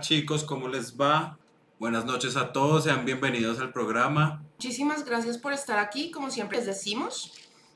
Chicos, ¿cómo les va? Buenas noches a todos, sean bienvenidos al programa. Muchísimas gracias por estar aquí, como siempre les decimos.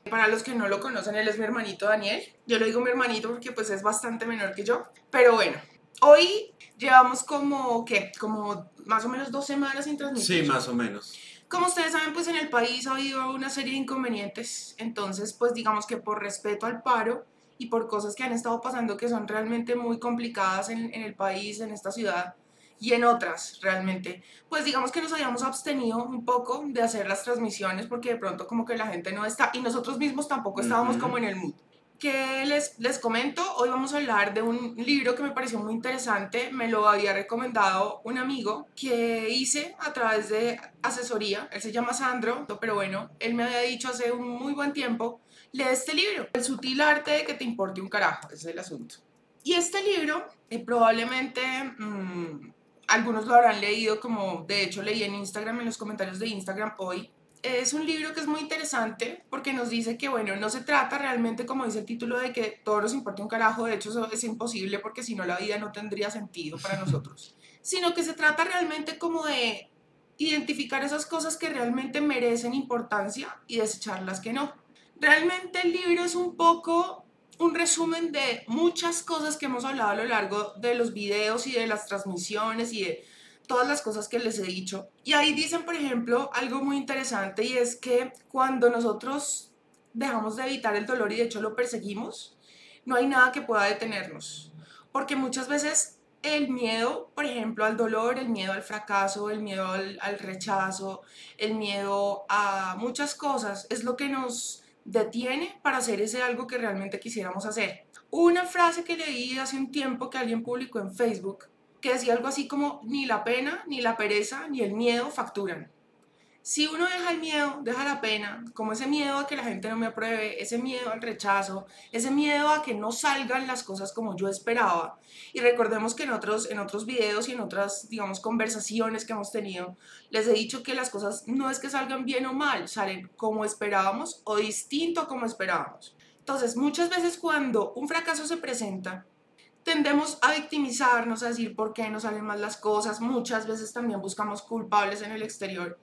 Para los que no lo conocen, él es mi hermanito Daniel. Yo le digo mi hermanito porque pues es bastante menor que yo. Pero bueno, hoy llevamos como, ¿qué? Como más o menos dos semanas sin transmitir. Sí, más o menos. Como ustedes saben, pues en el país ha habido una serie de inconvenientes. Entonces, pues digamos que por respeto al paro y por cosas que han estado pasando que son realmente muy complicadas en, en el país, en esta ciudad, y en otras realmente, pues digamos que nos habíamos abstenido un poco de hacer las transmisiones porque de pronto como que la gente no está y nosotros mismos tampoco estábamos Ujú. como en el mood. Que les, les comento, hoy vamos a hablar de un libro que me pareció muy interesante, me lo había recomendado un amigo que hice a través de asesoría, él se llama Sandro, pero bueno, él me había dicho hace un muy buen tiempo, lee este libro, El sutil arte de que te importe un carajo, ese es el asunto. Y este libro, eh, probablemente mm, algunos lo habrán leído, como de hecho leí en Instagram, en los comentarios de Instagram hoy. Es un libro que es muy interesante porque nos dice que, bueno, no se trata realmente, como dice el título, de que todo nos importe un carajo, de hecho eso es imposible porque si no la vida no tendría sentido para nosotros, sino que se trata realmente como de identificar esas cosas que realmente merecen importancia y desechar las que no. Realmente el libro es un poco un resumen de muchas cosas que hemos hablado a lo largo de los videos y de las transmisiones y de todas las cosas que les he dicho. Y ahí dicen, por ejemplo, algo muy interesante y es que cuando nosotros dejamos de evitar el dolor y de hecho lo perseguimos, no hay nada que pueda detenernos. Porque muchas veces el miedo, por ejemplo, al dolor, el miedo al fracaso, el miedo al, al rechazo, el miedo a muchas cosas, es lo que nos detiene para hacer ese algo que realmente quisiéramos hacer. Una frase que leí hace un tiempo que alguien publicó en Facebook que decía algo así como ni la pena, ni la pereza, ni el miedo facturan. Si uno deja el miedo, deja la pena, como ese miedo a que la gente no me apruebe, ese miedo al rechazo, ese miedo a que no salgan las cosas como yo esperaba. Y recordemos que en otros, en otros videos y en otras, digamos, conversaciones que hemos tenido, les he dicho que las cosas no es que salgan bien o mal, salen como esperábamos o distinto a como esperábamos. Entonces, muchas veces cuando un fracaso se presenta, tendemos a victimizarnos, a decir por qué no salen mal las cosas. Muchas veces también buscamos culpables en el exterior.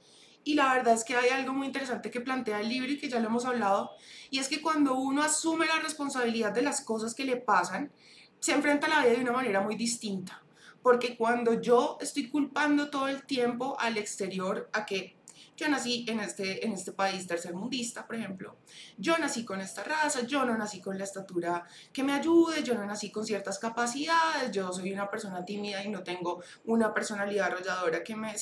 Y la verdad es que hay algo muy interesante que plantea el libro y que ya lo hemos hablado, y es que cuando uno asume la responsabilidad de las cosas que le pasan, se enfrenta a la vida de una manera muy distinta. Porque cuando yo estoy culpando todo el tiempo al exterior, a que yo nací en este, en este país tercermundista, por ejemplo, yo nací con esta raza, yo no nací con la estatura que me ayude, yo no nací con ciertas capacidades, yo soy una persona tímida y no tengo una personalidad arrolladora que me...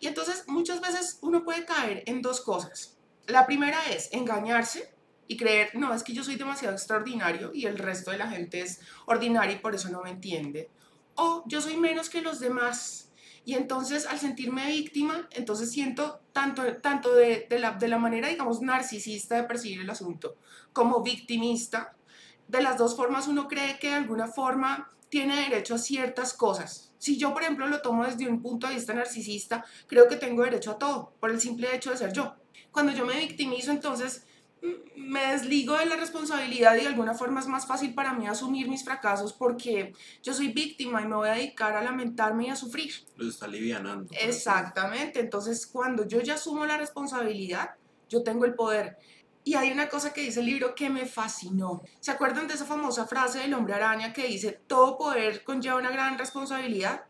Y entonces muchas veces uno puede caer en dos cosas. La primera es engañarse y creer, no, es que yo soy demasiado extraordinario y el resto de la gente es ordinaria y por eso no me entiende. O yo soy menos que los demás. Y entonces al sentirme víctima, entonces siento tanto, tanto de, de, la, de la manera, digamos, narcisista de percibir el asunto como victimista. De las dos formas uno cree que de alguna forma tiene derecho a ciertas cosas. Si yo, por ejemplo, lo tomo desde un punto de vista narcisista, creo que tengo derecho a todo, por el simple hecho de ser yo. Cuando yo me victimizo, entonces me desligo de la responsabilidad y de alguna forma es más fácil para mí asumir mis fracasos porque yo soy víctima y me voy a dedicar a lamentarme y a sufrir. Lo está alivianando. Exactamente, entonces cuando yo ya asumo la responsabilidad, yo tengo el poder. Y hay una cosa que dice el libro que me fascinó. ¿Se acuerdan de esa famosa frase del hombre araña que dice, todo poder conlleva una gran responsabilidad?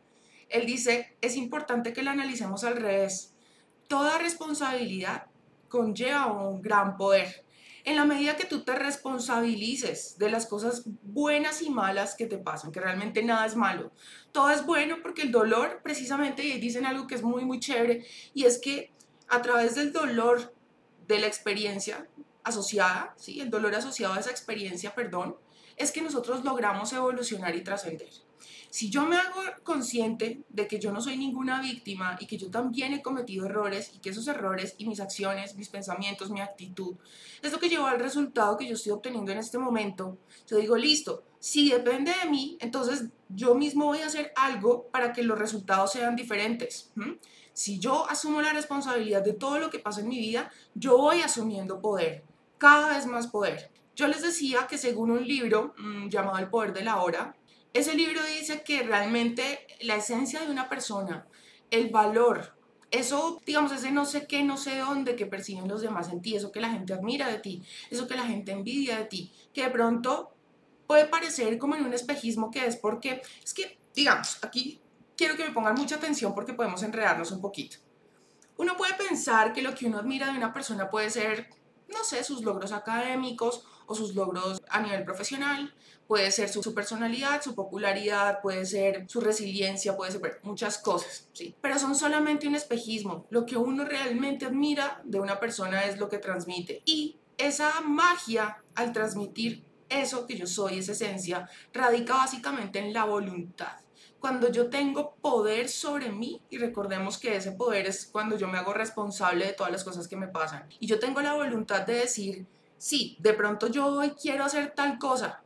Él dice, es importante que la analicemos al revés. Toda responsabilidad conlleva un gran poder. En la medida que tú te responsabilices de las cosas buenas y malas que te pasan, que realmente nada es malo, todo es bueno porque el dolor, precisamente, y dicen algo que es muy, muy chévere, y es que a través del dolor de la experiencia asociada, ¿sí? el dolor asociado a esa experiencia, perdón, es que nosotros logramos evolucionar y trascender. Si yo me hago consciente de que yo no soy ninguna víctima y que yo también he cometido errores y que esos errores y mis acciones, mis pensamientos, mi actitud, es lo que llevó al resultado que yo estoy obteniendo en este momento, yo digo, listo, si depende de mí, entonces yo mismo voy a hacer algo para que los resultados sean diferentes. Si yo asumo la responsabilidad de todo lo que pasa en mi vida, yo voy asumiendo poder, cada vez más poder. Yo les decía que según un libro mmm, llamado El Poder de la Hora, ese libro dice que realmente la esencia de una persona, el valor, eso, digamos, ese no sé qué, no sé dónde que perciben los demás en ti, eso que la gente admira de ti, eso que la gente envidia de ti, que de pronto puede parecer como en un espejismo que es porque, es que, digamos, aquí quiero que me pongan mucha atención porque podemos enredarnos un poquito. Uno puede pensar que lo que uno admira de una persona puede ser, no sé, sus logros académicos o sus logros a nivel profesional, puede ser su, personalidad, su popularidad, puede ser su resiliencia, puede ser muchas cosas, ¿sí? Pero son solamente un espejismo. Lo que uno realmente admira de una persona es lo que transmite. Y esa magia al transmitir eso que yo soy, esa esencia, radica básicamente en la voluntad cuando yo tengo poder sobre mí, y recordemos que ese poder es cuando yo me hago responsable de todas las cosas que me pasan, y yo tengo la voluntad de decir, sí, de pronto yo hoy quiero hacer tal cosa,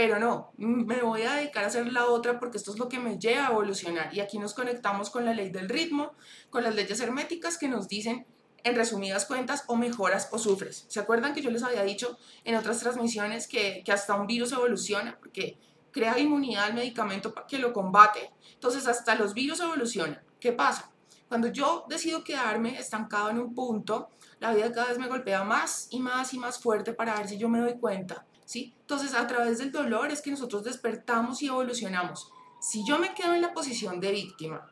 pero no, me voy a dedicar a hacer la otra porque esto es lo que me lleva a evolucionar. Y aquí nos conectamos con la ley del ritmo, con las leyes herméticas que nos dicen, en resumidas cuentas, o mejoras o sufres. ¿Se acuerdan que yo les había dicho en otras transmisiones que, que hasta un virus evoluciona? Porque crea inmunidad al medicamento que lo combate. Entonces hasta los virus evolucionan. ¿Qué pasa? Cuando yo decido quedarme estancado en un punto, la vida cada vez me golpea más y más y más fuerte para ver si yo me doy cuenta. ¿sí? Entonces a través del dolor es que nosotros despertamos y evolucionamos. Si yo me quedo en la posición de víctima,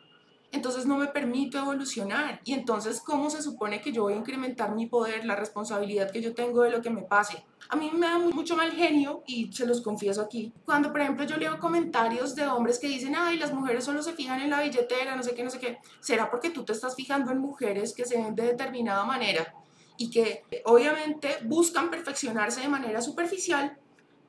entonces no me permito evolucionar. Y entonces, ¿cómo se supone que yo voy a incrementar mi poder, la responsabilidad que yo tengo de lo que me pase? A mí me da mucho mal genio, y se los confieso aquí, cuando, por ejemplo, yo leo comentarios de hombres que dicen, ay, las mujeres solo se fijan en la billetera, no sé qué, no sé qué. ¿Será porque tú te estás fijando en mujeres que se ven de determinada manera y que obviamente buscan perfeccionarse de manera superficial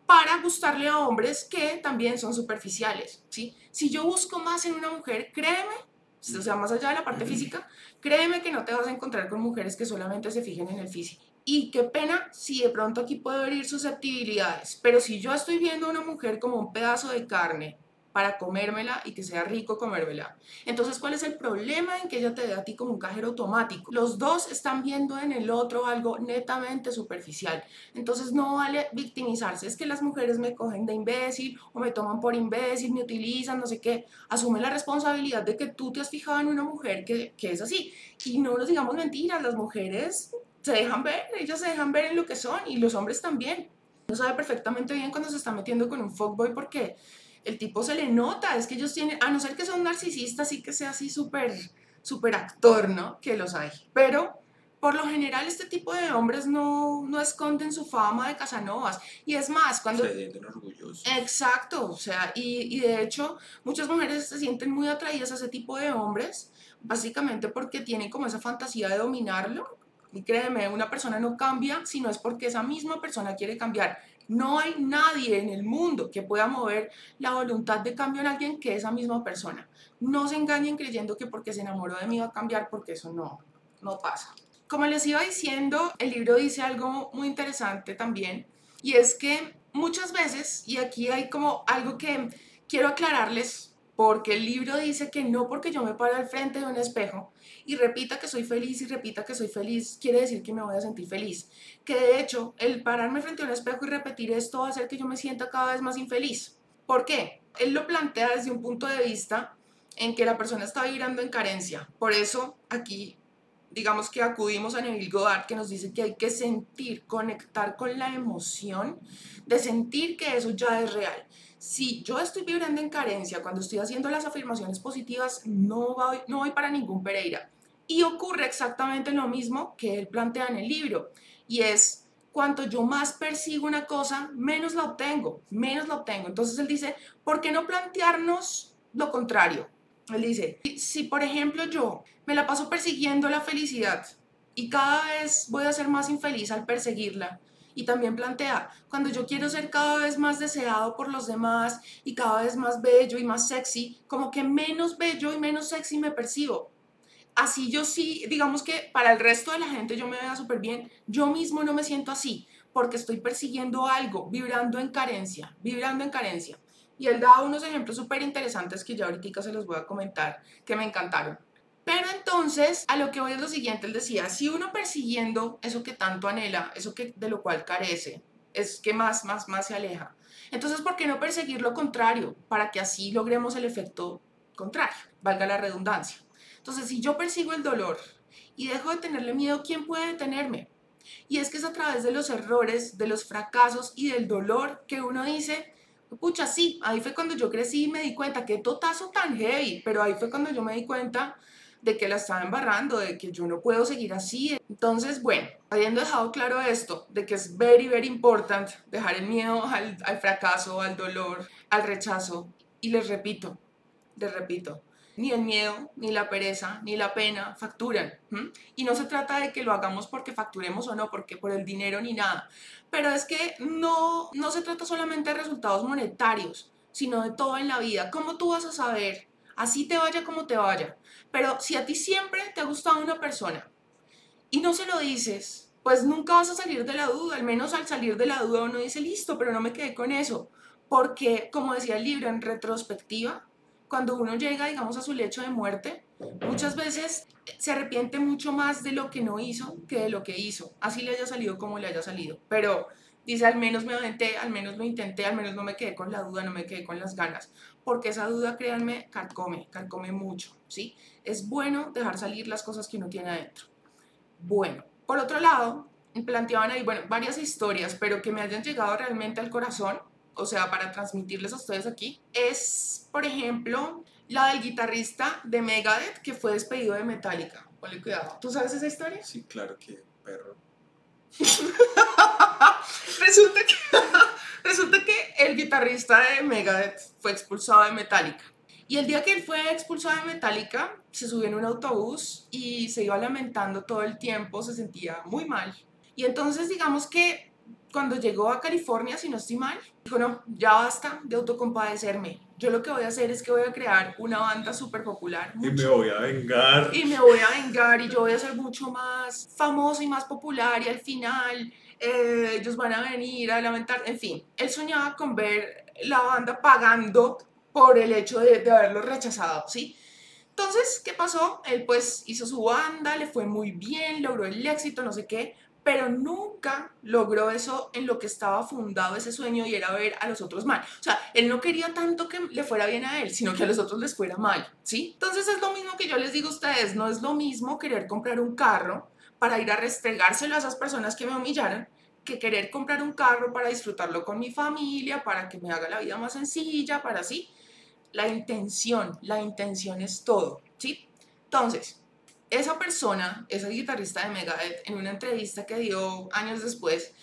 para gustarle a hombres que también son superficiales, ¿sí? Si yo busco más en una mujer, créeme o sea, más allá de la parte física, créeme que no te vas a encontrar con mujeres que solamente se fijen en el físico. Y qué pena si de pronto aquí puedo herir susceptibilidades, pero si yo estoy viendo a una mujer como un pedazo de carne para comérmela y que sea rico comérmela. Entonces, ¿cuál es el problema en que ella te dé a ti como un cajero automático? Los dos están viendo en el otro algo netamente superficial. Entonces, no vale victimizarse. Es que las mujeres me cogen de imbécil o me toman por imbécil, me utilizan, no sé qué. Asume la responsabilidad de que tú te has fijado en una mujer que, que es así. Y no nos digamos mentiras, las mujeres se dejan ver, ellas se dejan ver en lo que son y los hombres también. No sabe perfectamente bien cuando se está metiendo con un fuckboy porque el tipo se le nota, es que ellos tienen, a no ser que son narcisistas y que sea así súper, súper actor, ¿no? Que los hay. Pero por lo general este tipo de hombres no, no esconden su fama de Casanovas. Y es más, cuando... Se sienten orgullosos. Exacto, o sea, y, y de hecho muchas mujeres se sienten muy atraídas a ese tipo de hombres, básicamente porque tienen como esa fantasía de dominarlo. Y créeme, una persona no cambia si no es porque esa misma persona quiere cambiar. No hay nadie en el mundo que pueda mover la voluntad de cambio en alguien que esa misma persona. No se engañen creyendo que porque se enamoró de mí va a cambiar, porque eso no, no pasa. Como les iba diciendo, el libro dice algo muy interesante también, y es que muchas veces, y aquí hay como algo que quiero aclararles porque el libro dice que no porque yo me pare al frente de un espejo y repita que soy feliz y repita que soy feliz, quiere decir que me voy a sentir feliz. Que de hecho, el pararme frente a un espejo y repetir esto va a hacer que yo me sienta cada vez más infeliz. ¿Por qué? Él lo plantea desde un punto de vista en que la persona está vibrando en carencia. Por eso aquí digamos que acudimos a Neville Goddard que nos dice que hay que sentir, conectar con la emoción de sentir que eso ya es real si yo estoy vibrando en carencia cuando estoy haciendo las afirmaciones positivas, no voy, no voy para ningún Pereira. Y ocurre exactamente lo mismo que él plantea en el libro, y es cuanto yo más persigo una cosa, menos la obtengo, menos la obtengo. Entonces él dice, ¿por qué no plantearnos lo contrario? Él dice, si por ejemplo yo me la paso persiguiendo la felicidad y cada vez voy a ser más infeliz al perseguirla, y también plantea, cuando yo quiero ser cada vez más deseado por los demás y cada vez más bello y más sexy, como que menos bello y menos sexy me percibo. Así yo sí, digamos que para el resto de la gente yo me vea súper bien, yo mismo no me siento así, porque estoy persiguiendo algo, vibrando en carencia, vibrando en carencia. Y él da unos ejemplos súper interesantes que ya ahorita se los voy a comentar, que me encantaron. Pero entonces, a lo que voy es lo siguiente, él decía, si uno persiguiendo eso que tanto anhela, eso que, de lo cual carece, es que más, más, más se aleja. Entonces, ¿por qué no perseguir lo contrario? Para que así logremos el efecto contrario, valga la redundancia. Entonces, si yo persigo el dolor y dejo de tenerle miedo, ¿quién puede detenerme? Y es que es a través de los errores, de los fracasos y del dolor que uno dice, pucha, sí, ahí fue cuando yo crecí y me di cuenta, qué totazo tan heavy, pero ahí fue cuando yo me di cuenta de que la estaba embarrando, de que yo no puedo seguir así. Entonces, bueno, habiendo dejado claro esto, de que es very, very important dejar el miedo al, al fracaso, al dolor, al rechazo, y les repito, les repito, ni el miedo, ni la pereza, ni la pena facturan. Y no se trata de que lo hagamos porque facturemos o no, porque por el dinero ni nada. Pero es que no, no se trata solamente de resultados monetarios, sino de todo en la vida. ¿Cómo tú vas a saber? Así te vaya como te vaya. Pero si a ti siempre te ha gustado una persona y no se lo dices, pues nunca vas a salir de la duda. Al menos al salir de la duda uno dice, listo, pero no me quedé con eso. Porque, como decía el libro, en retrospectiva, cuando uno llega, digamos, a su lecho de muerte, muchas veces se arrepiente mucho más de lo que no hizo que de lo que hizo, así le haya salido como le haya salido. Pero dice, al menos me aventé, al menos lo intenté, al menos no me quedé con la duda, no me quedé con las ganas, porque esa duda, créanme, carcome, carcome mucho, ¿sí? Es bueno dejar salir las cosas que uno tiene adentro. Bueno, por otro lado, planteaban ahí, bueno, varias historias, pero que me hayan llegado realmente al corazón o sea, para transmitirles a ustedes aquí, es, por ejemplo, la del guitarrista de Megadeth que fue despedido de Metallica. Ponle cuidado. ¿Tú sabes esa historia? Sí, claro que perro. resulta, que, resulta que el guitarrista de Megadeth fue expulsado de Metallica. Y el día que él fue expulsado de Metallica, se subió en un autobús y se iba lamentando todo el tiempo, se sentía muy mal. Y entonces digamos que cuando llegó a California, si no estoy mal, dijo, no, ya basta de autocompadecerme. Yo lo que voy a hacer es que voy a crear una banda súper popular. Y me voy a vengar. Y me voy a vengar y yo voy a ser mucho más famoso y más popular y al final eh, ellos van a venir a lamentar. En fin, él soñaba con ver la banda pagando por el hecho de, de haberlo rechazado, ¿sí? Entonces, ¿qué pasó? Él pues hizo su banda, le fue muy bien, logró el éxito, no sé qué, pero nunca logró eso en lo que estaba fundado ese sueño y era ver a los otros mal. O sea, él no quería tanto que le fuera bien a él, sino que a los otros les fuera mal, ¿sí? Entonces es lo mismo que yo les digo a ustedes, no es lo mismo querer comprar un carro para ir a restregárselo a esas personas que me humillaron, que querer comprar un carro para disfrutarlo con mi familia, para que me haga la vida más sencilla, para así. La intención, la intención es todo, ¿sí? Entonces, esa persona, esa guitarrista de Megadeth, en una entrevista que dio años después,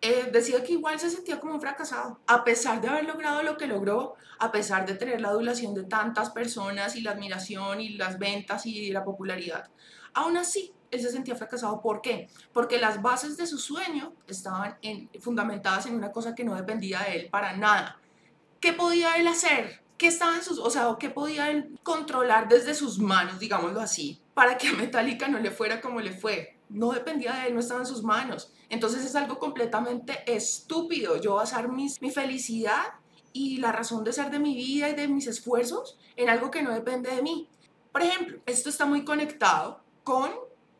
eh, decía que igual se sentía como un fracasado, a pesar de haber logrado lo que logró, a pesar de tener la adulación de tantas personas y la admiración y las ventas y la popularidad. Aún así, él se sentía fracasado. ¿Por qué? Porque las bases de su sueño estaban en, fundamentadas en una cosa que no dependía de él para nada. ¿Qué podía él hacer? ¿Qué estaba en sus, o sea, qué podía él controlar desde sus manos, digámoslo así? para que Metallica no le fuera como le fue. No dependía de él, no estaba en sus manos. Entonces es algo completamente estúpido. Yo basar mis, mi felicidad y la razón de ser de mi vida y de mis esfuerzos en algo que no depende de mí. Por ejemplo, esto está muy conectado con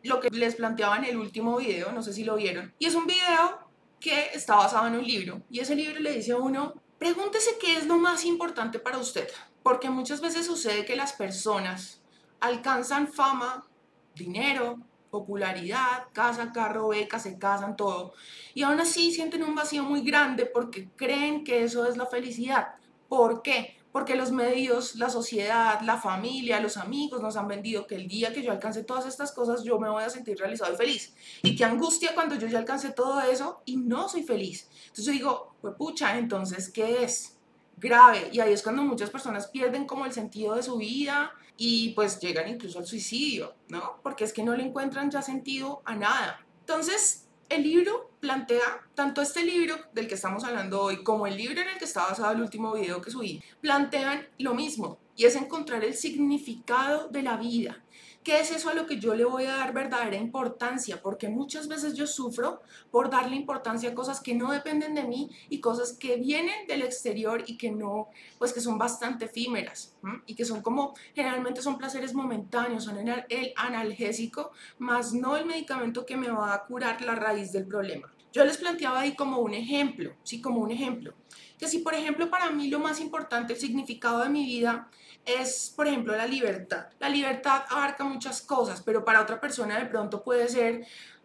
lo que les planteaba en el último video, no sé si lo vieron, y es un video que está basado en un libro, y ese libro le dice a uno, pregúntese qué es lo más importante para usted, porque muchas veces sucede que las personas alcanzan fama, dinero, popularidad, casa, carro, beca, se casan, todo. Y aún así sienten un vacío muy grande porque creen que eso es la felicidad. ¿Por qué? Porque los medios, la sociedad, la familia, los amigos nos han vendido que el día que yo alcance todas estas cosas yo me voy a sentir realizado y feliz. Y qué angustia cuando yo ya alcance todo eso y no soy feliz. Entonces yo digo, pues pucha, entonces, ¿qué es? Grave. Y ahí es cuando muchas personas pierden como el sentido de su vida, y pues llegan incluso al suicidio, ¿no? Porque es que no le encuentran ya sentido a nada. Entonces, el libro plantea, tanto este libro del que estamos hablando hoy como el libro en el que está basado el último video que subí, plantean lo mismo y es encontrar el significado de la vida, ¿Qué es eso a lo que yo le voy a dar verdadera importancia? Porque muchas veces yo sufro por darle importancia a cosas que no dependen de mí y cosas que vienen del exterior y que no, pues que son bastante efímeras y que son como, generalmente son placeres momentáneos, son el analgésico, más no el medicamento que me va a curar la raíz del problema. Yo les planteaba ahí como un ejemplo, sí, como un ejemplo. Que si, por ejemplo, para mí lo más importante, el significado de mi vida es, por ejemplo, la libertad. La libertad abarca muchas cosas, pero para otra persona de pronto puede ser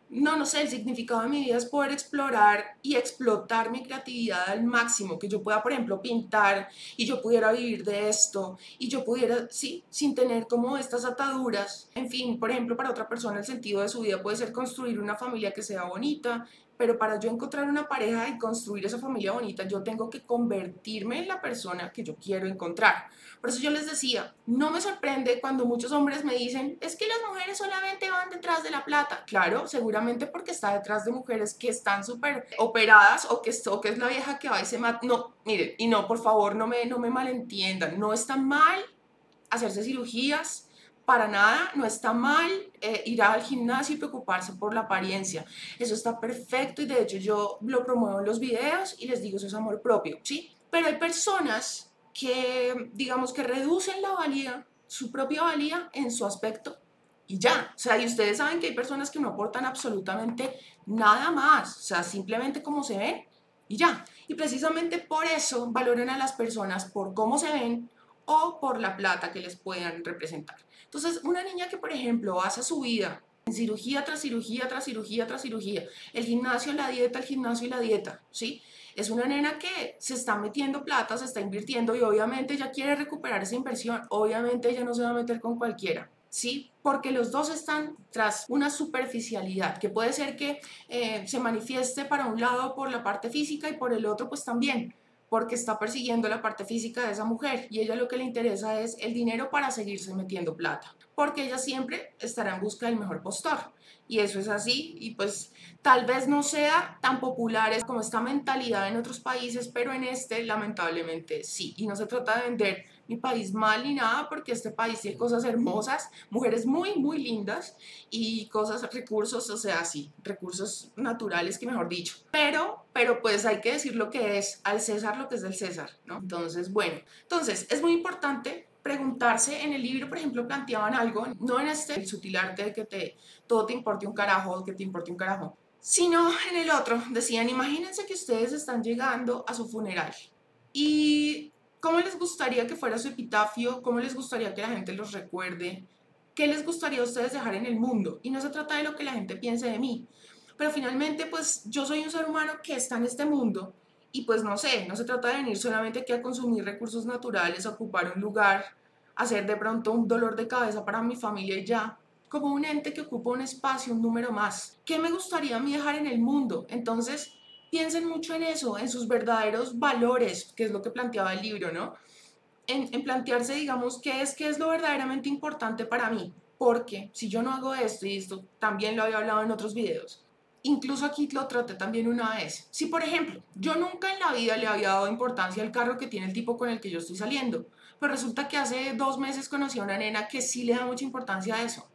no, no sé, el significado de mi vida es poder explorar y explotar mi creatividad al máximo, que yo pueda, por ejemplo, pintar y yo pudiera vivir de esto y yo pudiera, sí, sin tener como estas ataduras. En fin, por ejemplo, para otra persona el sentido de su vida puede ser construir una familia que sea bonita, pero para yo encontrar una pareja y construir esa familia bonita, yo tengo que convertirme en la persona que yo quiero encontrar. Por eso yo les decía, no me sorprende cuando muchos hombres me dicen, es que las mujeres solamente van detrás de la plata. Claro, seguramente porque está detrás de mujeres que están súper operadas o que, o que es la vieja que va y se mata. No, mire, y no, por favor, no me, no me malentiendan. No está mal hacerse cirugías, para nada, no está mal eh, ir al gimnasio y preocuparse por la apariencia. Eso está perfecto y de hecho yo lo promuevo en los videos y les digo eso es amor propio, ¿sí? Pero hay personas que, digamos, que reducen la valía, su propia valía en su aspecto y ya. O sea, y ustedes saben que hay personas que no aportan absolutamente nada más, o sea, simplemente como se ven y ya. Y precisamente por eso valoran a las personas por cómo se ven o por la plata que les puedan representar. Entonces, una niña que, por ejemplo, hace su vida en cirugía tras cirugía, tras cirugía, tras cirugía, el gimnasio, la dieta, el gimnasio y la dieta, ¿sí? Es una nena que se está metiendo plata, se está invirtiendo y obviamente ella quiere recuperar esa inversión, obviamente ella no se va a meter con cualquiera. ¿sí? Porque los dos están tras una superficialidad, que puede ser que eh, se manifieste para un lado por la parte física y por el otro pues también porque está persiguiendo la parte física de esa mujer y ella lo que le interesa es el dinero para seguirse metiendo plata, porque ella siempre estará en busca del mejor postor. Y eso es así, y pues tal vez no sea tan popular como esta mentalidad en otros países, pero en este lamentablemente sí. Y no se trata de vender mi país mal ni nada, porque este país tiene cosas hermosas, mujeres muy, muy lindas y cosas, recursos, o sea, sí, recursos naturales que mejor dicho. Pero, pero pues hay que decir lo que es al César lo que es del César, ¿no? Entonces, bueno, entonces es muy importante preguntarse en el libro, por ejemplo, planteaban algo, no en este el sutil arte de que te, todo te importe un carajo, que te importe un carajo, sino en el otro, decían, imagínense que ustedes están llegando a su funeral y ¿Cómo les gustaría que fuera su epitafio? ¿Cómo les gustaría que la gente los recuerde? ¿Qué les gustaría a ustedes dejar en el mundo? Y no se trata de lo que la gente piense de mí. Pero finalmente, pues yo soy un ser humano que está en este mundo y pues no sé, no se trata de venir solamente aquí a consumir recursos naturales, a ocupar un lugar, hacer de pronto un dolor de cabeza para mi familia y ya, como un ente que ocupa un espacio, un número más. ¿Qué me gustaría a mí dejar en el mundo? Entonces, piensen mucho en eso, en sus verdaderos valores, que es lo que planteaba el libro, ¿no? En, plantearse, digamos, qué es, qué es lo verdaderamente importante para mí. Porque si yo no hago esto, y esto también lo había hablado en otros videos, incluso aquí lo traté también una vez. Si, por ejemplo, yo nunca en la vida le había dado importancia al carro que tiene el tipo con el que yo estoy saliendo, pero resulta que hace dos meses conocí a una nena que sí le da mucha importancia a eso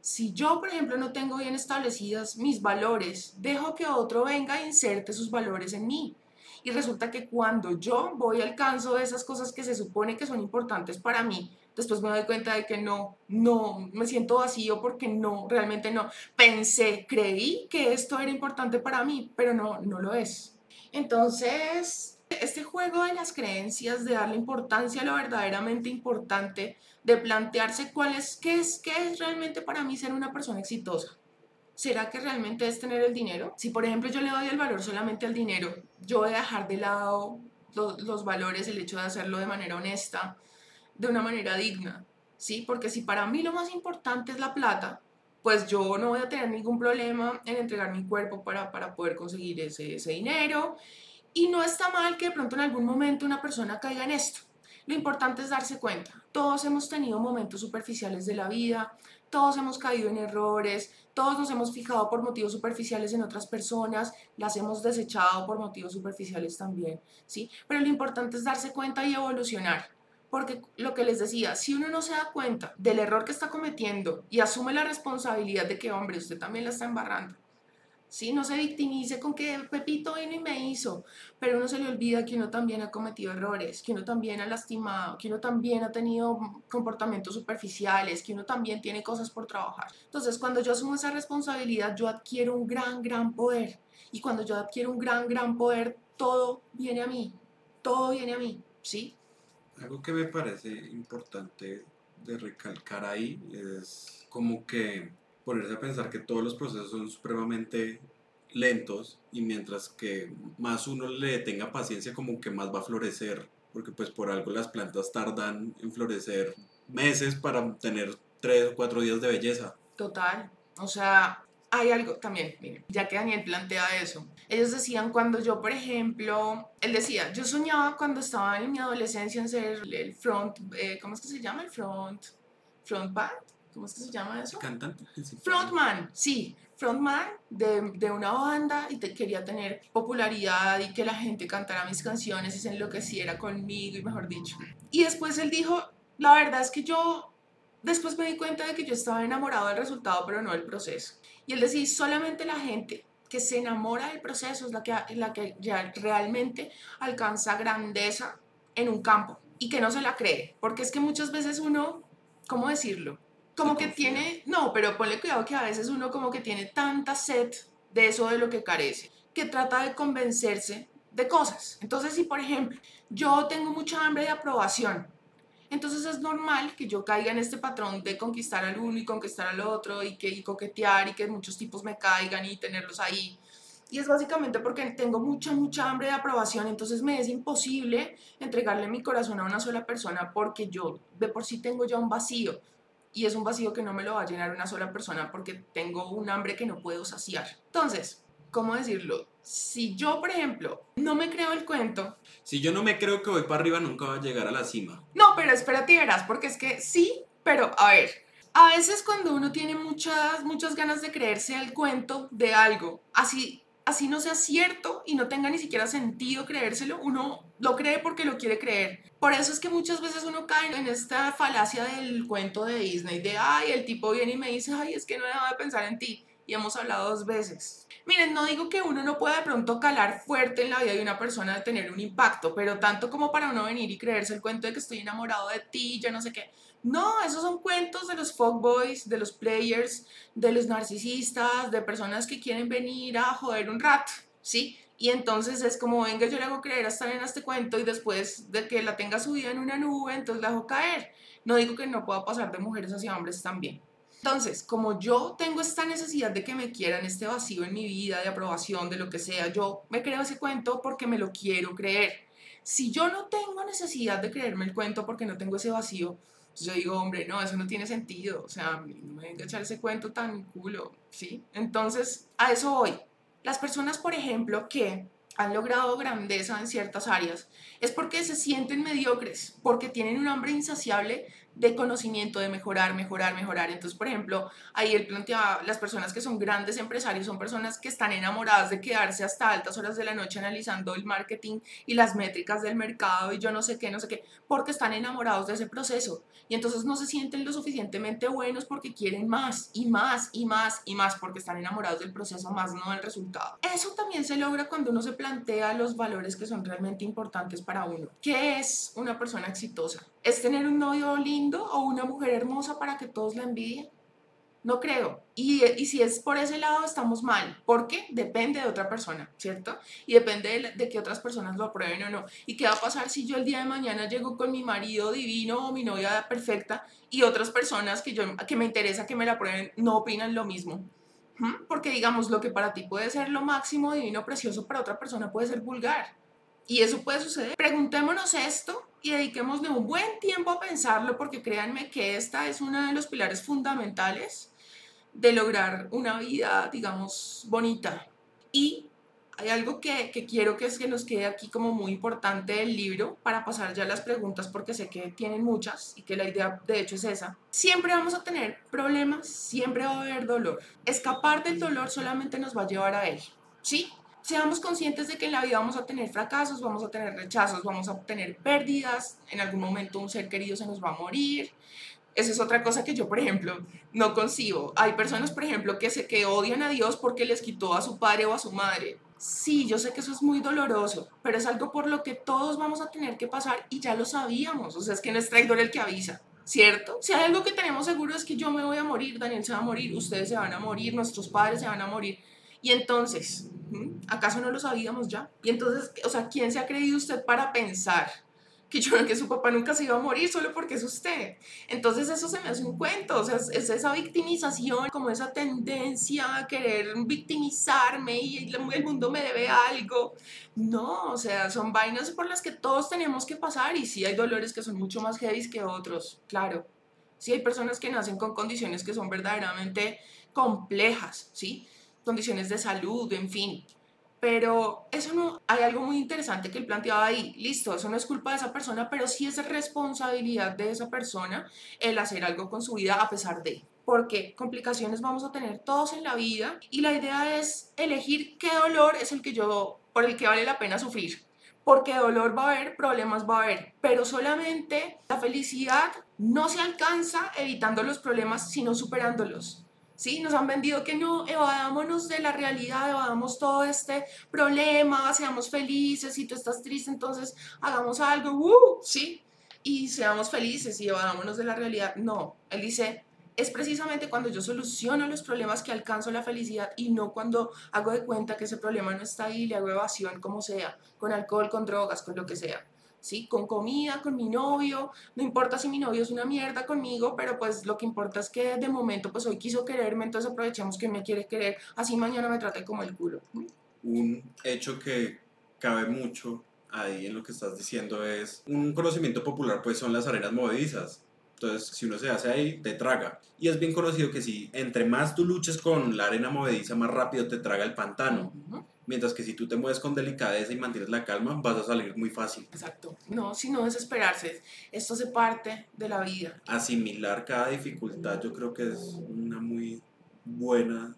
si yo, por ejemplo, no tengo bien establecidas mis valores, dejo que otro venga e inserte sus valores en mí. Y resulta que cuando yo voy alcanzo esas cosas que se supone que son importantes para mí, después me doy cuenta de que no, no, me siento vacío porque no, realmente no. Pensé, creí que esto era importante para mí, pero no, no lo es. Entonces, este juego de las creencias, de darle importancia a lo verdaderamente importante, de plantearse cuál es, qué es, qué es realmente para mí ser una persona exitosa. ¿Será que realmente es tener el dinero? Si por ejemplo yo le doy el valor solamente al dinero, yo voy a dejar de lado los, los valores, el hecho de hacerlo de manera honesta, de una manera digna, ¿sí? Porque si para mí lo más importante es la plata, pues yo no voy a tener ningún problema en entregar mi cuerpo para, para poder conseguir ese, ese dinero. Y no está mal que de pronto en algún momento una persona caiga en esto. Lo importante es darse cuenta. Todos hemos tenido momentos superficiales de la vida, todos hemos caído en errores, todos nos hemos fijado por motivos superficiales en otras personas, las hemos desechado por motivos superficiales también, ¿sí? Pero lo importante es darse cuenta y evolucionar. Porque lo que les decía, si uno no se da cuenta del error que está cometiendo y asume la responsabilidad de que, hombre, usted también la está embarrando, ¿sí? No se victimice con que Pepito vino y me hizo, pero uno se le olvida que uno también ha cometido errores, que uno también ha lastimado, que uno también ha tenido comportamientos superficiales, que uno también tiene cosas por trabajar. Entonces, cuando yo asumo esa responsabilidad, yo adquiero un gran, gran poder. Y cuando yo adquiero un gran, gran poder, todo viene a mí, todo viene a mí, ¿sí? Algo que me parece importante de recalcar ahí es como que ponerse a pensar que todos los procesos son supremamente lentos y mientras que más uno le tenga paciencia como que más va a florecer porque pues por algo las plantas tardan en florecer meses para tener tres o cuatro días de belleza. Total, o sea, hay algo también, miren, ya que Daniel plantea eso. Ellos decían cuando yo, por ejemplo, él decía, yo soñaba cuando estaba en mi adolescencia en ser el front, eh, ¿cómo es que se llama? El front, front band, ¿cómo es que se llama eso? Cantante. Frontman, sí, frontman de, de una banda y te, quería tener popularidad y que la gente cantara mis canciones y se enloqueciera conmigo y mejor dicho. Y después él dijo, la verdad es que yo después me di cuenta de que yo estaba enamorado del resultado pero no del proceso. Y él decía, solamente la gente que se enamora del proceso es la que, la que ya realmente alcanza grandeza en un campo y que no se la cree, porque es que muchas veces uno, ¿cómo decirlo? Como que tiene, no, pero ponle cuidado que a veces uno como que tiene tanta sed de eso de lo que carece, que trata de convencerse de cosas. Entonces, si por ejemplo yo tengo mucha hambre de aprobación, entonces es normal que yo caiga en este patrón de conquistar al uno y conquistar al otro y que y coquetear y que muchos tipos me caigan y tenerlos ahí. Y es básicamente porque tengo mucha, mucha hambre de aprobación, entonces me es imposible entregarle mi corazón a una sola persona porque yo de por sí tengo ya un vacío y es un vacío que no me lo va a llenar una sola persona porque tengo un hambre que no puedo saciar. Entonces, ¿cómo decirlo? Si yo, por ejemplo, no me creo el cuento. Si yo no me creo que voy para arriba, nunca voy a llegar a la cima. No, pero espérate, verás, porque es que sí, pero a ver. A veces cuando uno tiene muchas, muchas ganas de creerse el cuento de algo, así, así no sea cierto y no tenga ni siquiera sentido creérselo, uno lo cree porque lo quiere creer. Por eso es que muchas veces uno cae en esta falacia del cuento de Disney, de, ay, el tipo viene y me dice, ay, es que no dejaba de pensar en ti. Y hemos hablado dos veces. Miren, no digo que uno no pueda de pronto calar fuerte en la vida de una persona de tener un impacto, pero tanto como para uno venir y creerse el cuento de que estoy enamorado de ti, ya no sé qué. No, esos son cuentos de los fuckboys, de los players, de los narcisistas, de personas que quieren venir a joder un rato, ¿sí? Y entonces es como, venga, yo le hago creer hasta en este cuento y después de que la tenga subida en una nube, entonces la hago caer. No digo que no pueda pasar de mujeres hacia hombres también. Entonces, como yo tengo esta necesidad de que me quieran, este vacío en mi vida, de aprobación, de lo que sea, yo me creo ese cuento porque me lo quiero creer. Si yo no tengo necesidad de creerme el cuento porque no tengo ese vacío, pues yo digo, hombre, no, eso no tiene sentido. O sea, no me venga a echar ese cuento tan culo, ¿sí? Entonces, a eso voy. Las personas, por ejemplo, que han logrado grandeza en ciertas áreas, es porque se sienten mediocres, porque tienen un hambre insaciable de conocimiento, de mejorar, mejorar, mejorar. Entonces, por ejemplo, ahí él planteaba, las personas que son grandes empresarios son personas que están enamoradas de quedarse hasta altas horas de la noche analizando el marketing y las métricas del mercado y yo no sé qué, no sé qué, porque están enamorados de ese proceso. Y entonces no se sienten lo suficientemente buenos porque quieren más y más y más y más porque están enamorados del proceso más no del resultado. Eso también se logra cuando uno se plantea los valores que son realmente importantes para uno. ¿Qué es una persona exitosa? ¿Es tener un novio lindo o una mujer hermosa para que todos la envidien? No creo. Y, y, si es por ese lado, estamos mal. porque Depende de otra persona, ¿cierto? Y depende de, que otras personas lo aprueben o no. ¿Y qué va a pasar si yo el día de mañana llego con mi marido divino o mi novia perfecta y otras personas que, yo, que me interesa que me la aprueben no opinan lo mismo? ¿Mm? Porque digamos, lo que para ti puede ser lo máximo, divino, precioso, para otra persona puede ser vulgar. Y eso puede suceder. Preguntémonos esto y dediquémosle un buen tiempo a pensarlo porque créanme que esta es uno de los pilares fundamentales de lograr una vida, digamos, bonita. Y hay algo que, que, quiero que, es que nos quede aquí como muy importante del libro para pasar ya las preguntas porque sé que tienen muchas y que la idea de hecho es esa. Siempre vamos a tener problemas, siempre va a haber dolor. Escapar del dolor solamente nos va a llevar a él. ¿Sí? Seamos conscientes de que en la vida vamos a tener fracasos, vamos a tener rechazos, vamos a tener pérdidas, en algún momento un ser querido se nos va a morir, Esa es otra cosa que yo, por ejemplo, no concibo. Hay personas, por ejemplo, que, se, que odian a Dios porque les quitó a su padre o a su madre. Sí, yo sé que eso es muy doloroso, pero es algo por lo que todos vamos a tener que pasar y ya lo sabíamos. O sea, es que no es traidor el que avisa. ¿cierto? Si hay algo que tenemos seguro es que yo me voy a morir, Daniel se va a morir, ustedes se van a morir, nuestros padres se van a morir. Y entonces, ¿acaso no lo sabíamos ya? Y entonces, o sea, ¿quién se ha creído usted para pensar que yo que su papá nunca se iba a morir solo porque es usted. Entonces eso se me hace un cuento, o sea, es esa victimización, como esa tendencia a querer victimizarme y el mundo me debe algo. No, o sea, son vainas por las que todos tenemos que pasar y sí hay dolores que son mucho más heavy que otros, claro. Sí hay personas que nacen con condiciones que son verdaderamente complejas, ¿sí? Condiciones de salud, en fin, pero eso no, hay algo muy interesante que él planteaba ahí, listo, eso no es culpa de esa persona, pero sí es responsabilidad de esa persona el hacer algo con su vida a pesar de, porque complicaciones vamos a tener todos en la vida y la idea es elegir qué dolor es el que yo, por el que vale la pena sufrir. Porque dolor va a haber, problemas va a haber, pero solamente la felicidad no se alcanza evitando los problemas, sino superándolos. ¿Sí? Nos han vendido que no, evadámonos de la realidad, evadamos todo este problema, seamos felices, si tú estás triste, entonces hagamos algo, uh, ¿sí? Y seamos felices y evadámonos de la realidad. No, él dice, es precisamente cuando yo soluciono los problemas que alcanzo la felicidad y no cuando hago de cuenta que ese problema no está ahí, le hago evasión como sea, con alcohol, con drogas, con lo que sea. ¿Sí? Con comida, con mi novio, no importa si mi novio es una mierda conmigo, pero pues lo que importa es que de momento pues hoy quiso quererme, entonces aprovechemos que me quiere querer, así mañana me trate como el culo. Un hecho que cabe mucho ahí en lo que estás diciendo es un conocimiento popular pues son las arenas movedizas. Entonces, si uno se hace ahí, te traga. Y es bien conocido que si entre más tú luches con la arena movediza, más rápido te traga el pantano. Mientras que si tú te mueves con delicadeza y mantienes la calma, vas a salir muy fácil. Exacto. No, sino desesperarse. Esto se parte de la vida. Asimilar cada dificultad yo creo que es una muy buena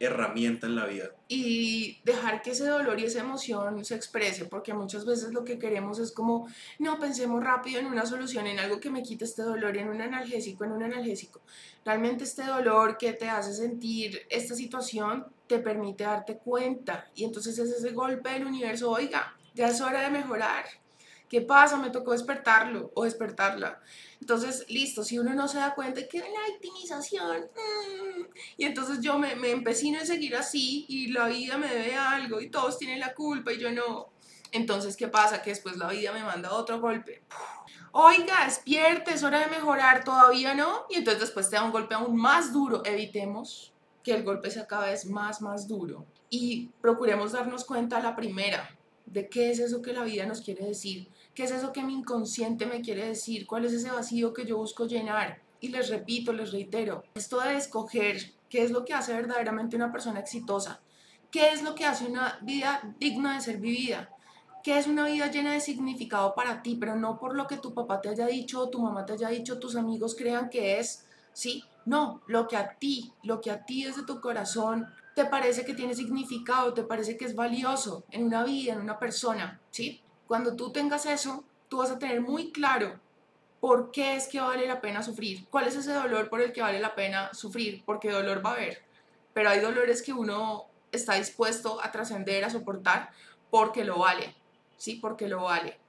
herramienta en la vida. Y dejar que ese dolor y esa emoción se exprese, porque muchas veces lo que queremos es como, no, pensemos rápido en una solución, en algo que me quite este dolor, en un analgésico, en un analgésico. Realmente este dolor que te hace sentir esta situación te permite darte cuenta y entonces es ese golpe del universo, oiga, ya es hora de mejorar. ¿Qué pasa? Me tocó despertarlo o despertarla. Entonces, listo, si uno no se da cuenta que la victimización, mm, y entonces yo me, me empecino en seguir así y la vida me debe algo y todos tienen la culpa y yo no. Entonces, ¿qué pasa? Que después la vida me manda otro golpe. Oiga, despierte, es hora de mejorar, todavía no. Y entonces después te da un golpe aún más duro. Evitemos que el golpe sea cada vez más, más duro. Y procuremos darnos cuenta la primera de qué es eso que la vida nos quiere decir ¿Qué es eso que mi inconsciente me quiere decir? ¿Cuál es ese vacío que yo busco llenar? Y les repito, les reitero, esto de escoger qué es lo que hace verdaderamente una persona exitosa, qué es lo que hace una vida digna de ser vivida, qué es una vida llena de significado para ti, pero no por lo que tu papá te haya dicho, tu mamá te haya dicho, tus amigos crean que es, ¿sí? No, lo que a ti, lo que a ti desde tu corazón te parece que tiene significado, te parece que es valioso en una vida, en una persona, ¿sí? Cuando tú tengas eso, tú vas a tener muy claro por qué es que vale la pena sufrir, cuál es ese dolor por el que vale la pena sufrir, porque dolor va a haber, pero hay dolores que uno está dispuesto a trascender, a soportar, porque lo vale, ¿sí? Porque lo vale.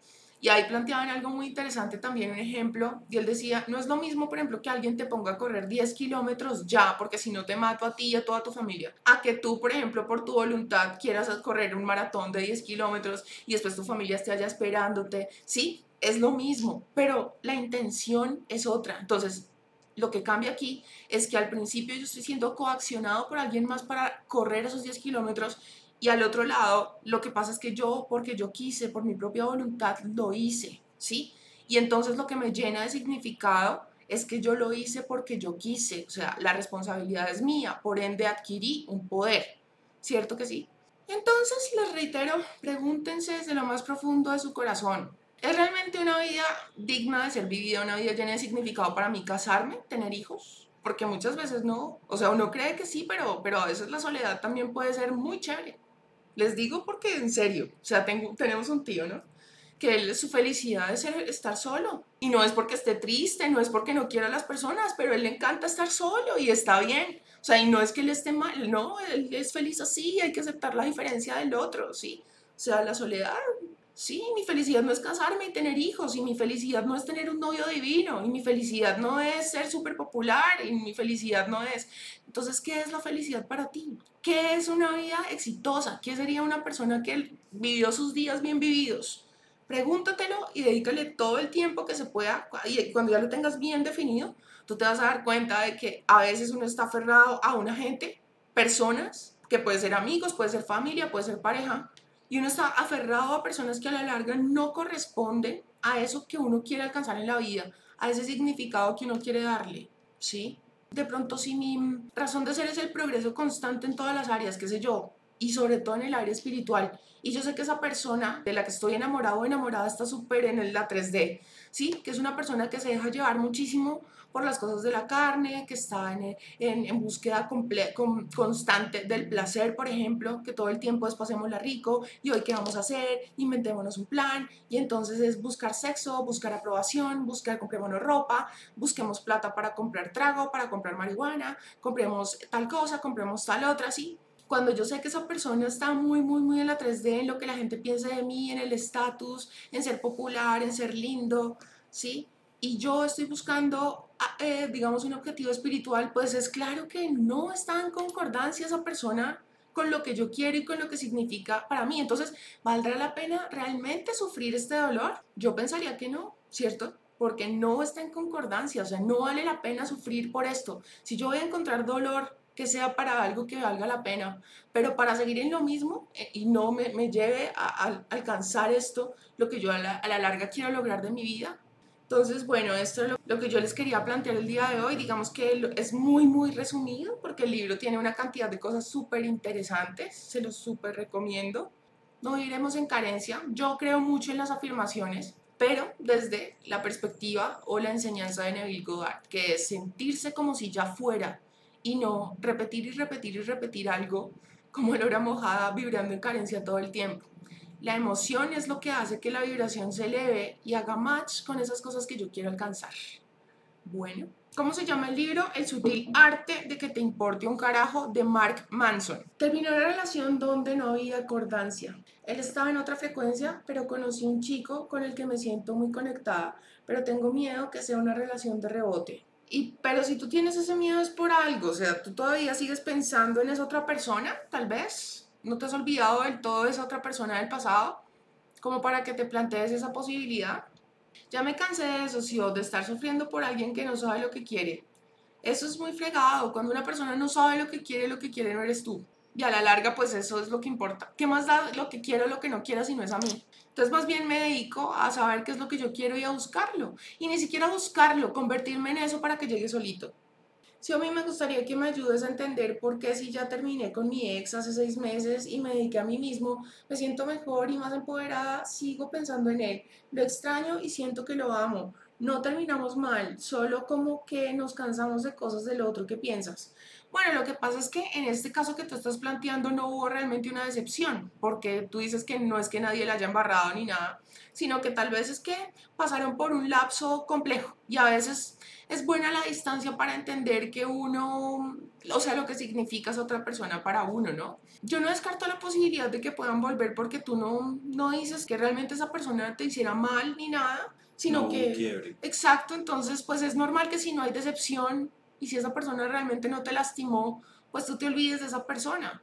Y ahí planteaban algo muy interesante también, un ejemplo, y él decía, no es lo mismo, por ejemplo, que alguien te ponga a correr 10 kilómetros ya, porque si no te mato a ti y a toda tu familia, a que tú, por ejemplo, por tu voluntad quieras correr un maratón de 10 kilómetros y después tu familia esté allá esperándote, sí, es lo mismo, pero la intención es otra. Entonces, lo que cambia aquí es que al principio yo estoy siendo coaccionado por alguien más para correr esos 10 kilómetros y al otro lado, lo que pasa es que yo, porque yo quise, por mi propia voluntad, lo hice, ¿sí? Y entonces lo que me llena de significado es que yo lo hice porque yo quise, o sea, la responsabilidad es mía, por ende adquirí un poder, ¿cierto que sí? Entonces, les reitero, pregúntense desde lo más profundo de su corazón, ¿es realmente una vida digna de ser vivida, una vida llena de significado para mí casarme, tener hijos? Porque muchas veces no, o sea, uno cree que sí, pero, pero a veces la soledad también puede ser muy chévere. Les digo porque en serio, o sea, tengo, tenemos un tío, ¿no? que él, su felicidad es estar solo. Y no es porque esté triste, no es porque no quiera a las personas, pero él le encanta estar solo y está bien. O sea, y no es que él esté mal, no, él es feliz así, hay que aceptar la diferencia del otro, ¿sí? O sea, la soledad, sí, mi felicidad no es casarme y tener hijos, y mi felicidad no es tener un novio divino, y mi felicidad no es ser súper popular, y mi felicidad no es... Entonces, ¿qué es la felicidad para ti? ¿Qué es una vida exitosa? ¿Qué sería una persona que vivió sus días bien vividos? Pregúntatelo y dedícale todo el tiempo que se pueda, y cuando ya lo tengas bien definido, tú te vas a dar cuenta de que a veces uno está aferrado a una gente, personas, que puede ser amigos, puede ser familia, puede ser pareja, y uno está aferrado a personas que a la larga no corresponden a eso que uno quiere alcanzar en la vida, a ese significado que uno quiere darle, ¿sí? De pronto si mi razón de ser es el progreso constante en todas las áreas, qué sé yo, y sobre todo en el área espiritual, y yo sé que esa persona de la que estoy enamorado o enamorada está súper en la 3D, ¿sí? Que es una persona que se deja llevar muchísimo por las cosas de la carne, que está en, en, búsqueda constante del placer, por ejemplo, que todo el tiempo es pasémosla rico y hoy qué vamos a hacer, inventémonos un plan y entonces es buscar sexo, buscar aprobación, buscar comprémonos ropa, busquemos plata para comprar trago, para comprar marihuana, compremos tal cosa, compremos tal otra, ¿sí? cuando yo sé que esa persona está muy, muy, muy en la 3D, en lo que la gente piensa de mí, en el estatus, en ser popular, en ser lindo, ¿sí? Y yo estoy buscando, ah, eh, digamos, un objetivo espiritual, pues es claro que no está en concordancia esa persona con lo que yo quiero y con lo que significa para mí. Entonces, ¿valdrá la pena realmente sufrir este dolor? Yo pensaría que no, ¿cierto? Porque no está en concordancia, o sea, no vale la pena sufrir por esto. Si yo voy a encontrar dolor que sea para algo que valga la pena, pero para seguir en lo mismo eh, y no me, me lleve a, alcanzar esto, lo que yo a la, a la, larga quiero lograr de mi vida. Entonces, bueno, esto es lo, que yo les quería plantear el día de hoy. Digamos que es muy, muy resumido porque el libro tiene una cantidad de cosas súper interesantes, se los súper recomiendo. No iremos en carencia. Yo creo mucho en las afirmaciones, pero desde la perspectiva o la enseñanza de Neville Goddard, que es sentirse como si ya fuera y no repetir y repetir y repetir algo como el hora mojada vibrando en carencia todo el tiempo. La emoción es lo que hace que la vibración se eleve y haga match con esas cosas que yo quiero alcanzar. Bueno, ¿cómo se llama el libro? El sutil arte de que te importe un carajo de Mark Manson. Terminó la relación donde no había acordancia. Él estaba en otra frecuencia, pero conocí un chico con el que me siento muy conectada, pero tengo miedo que sea una relación de rebote. Y, pero si tú tienes ese miedo es por algo, o sea, tú todavía sigues pensando en esa otra persona, tal vez, no te has olvidado del todo de esa otra persona del pasado, como para que te plantees esa posibilidad. Ya me cansé de eso, sí, de estar sufriendo por alguien que no sabe lo que quiere. Eso es muy fregado, cuando una persona no sabe lo que quiere, lo que quiere no eres tú. Y a la larga, pues eso es lo que importa. ¿Qué más da lo que quiero, lo que no quiero si no es a mí? Entonces más bien me dedico a saber qué es lo que yo quiero y a buscarlo. Y ni siquiera buscarlo, convertirme en eso para que llegue solito. Si a mí me gustaría que me ayudes a entender por qué si ya terminé con mi ex hace seis meses y me dediqué a mí mismo, me siento mejor y más empoderada, sigo pensando en él. Lo extraño y siento que lo amo. No terminamos mal, solo como que nos cansamos de cosas del otro. ¿Qué piensas? Bueno, lo que pasa es que en este caso que tú estás planteando no hubo realmente una decepción, porque tú dices que no es que nadie le haya embarrado ni nada, sino que tal vez es que pasaron por un lapso complejo y a veces es buena la distancia para entender que uno, o sea, lo que significa es otra persona para uno, ¿no? Yo no descarto la posibilidad de que puedan volver porque tú no, no dices que realmente esa persona te hiciera mal ni nada, sino que... Exacto, entonces pues es normal que si no hay decepción y si esa persona realmente no te lastimó, pues tú te olvides de esa persona.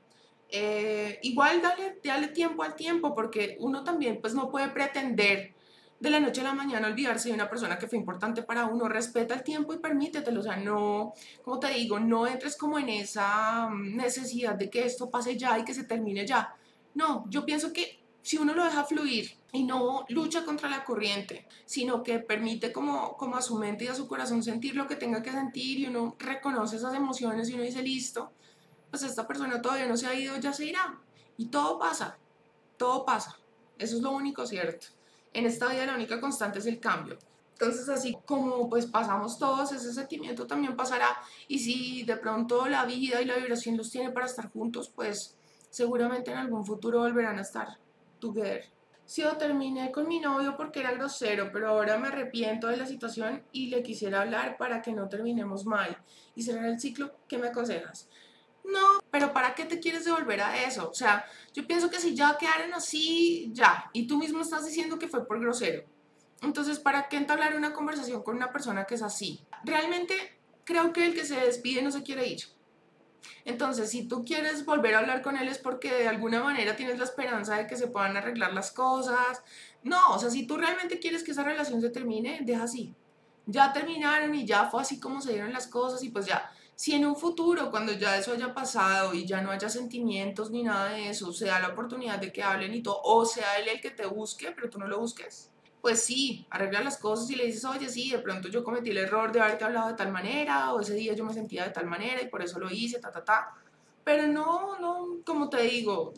Eh, igual dale, dale tiempo al tiempo, porque uno también pues no puede pretender de la noche a la mañana olvidarse de una persona que fue importante para uno. Respeta el tiempo y permítetelo. O sea, no, como te digo, no entres como en esa mm, necesidad de que esto pase ya y que se termine ya. No, yo pienso que si uno lo deja fluir y no lucha contra la corriente, sino que permite como, como a su mente y a su corazón sentir lo que tenga que sentir y uno reconoce esas emociones y uno dice, listo, pues esta persona todavía no se ha ido, ya se irá. Y todo pasa, todo pasa. Eso es lo único cierto. En esta vida la única constante es el cambio. Entonces, así como pues pasamos todos, ese sentimiento también pasará. Y si de pronto la vida y la vibración los tiene para estar juntos, pues seguramente en algún futuro volverán a estar together. Si yo terminé con mi novio porque era grosero, pero ahora me arrepiento de la situación y le quisiera hablar para que no terminemos mal y cerrar el ciclo, ¿qué me aconsejas? No, pero ¿para qué te quieres devolver a eso? O sea, yo pienso que si ya quedaron así, ya, y tú mismo estás diciendo que fue por grosero. Entonces, ¿para qué entablar una conversación con una persona que es así? Realmente creo que el que se despide no se quiere ir. Entonces, si tú quieres volver a hablar con él es porque de alguna manera tienes la esperanza de que se puedan arreglar las cosas. No, o sea, si tú realmente quieres que esa relación se termine, deja así. Ya terminaron y ya fue así como se dieron las cosas y pues ya. Si en un futuro, cuando ya eso haya pasado y ya no haya sentimientos ni nada de eso, se da la oportunidad de que hablen y todo, o sea él el que te busque, pero tú no lo busques, pues sí, arregla las cosas y le dices, oye, sí, de pronto yo cometí el error de haberte hablado de tal manera, o ese día yo me sentía de tal manera y por eso lo hice, ta, ta, ta. Pero no, no, como te digo,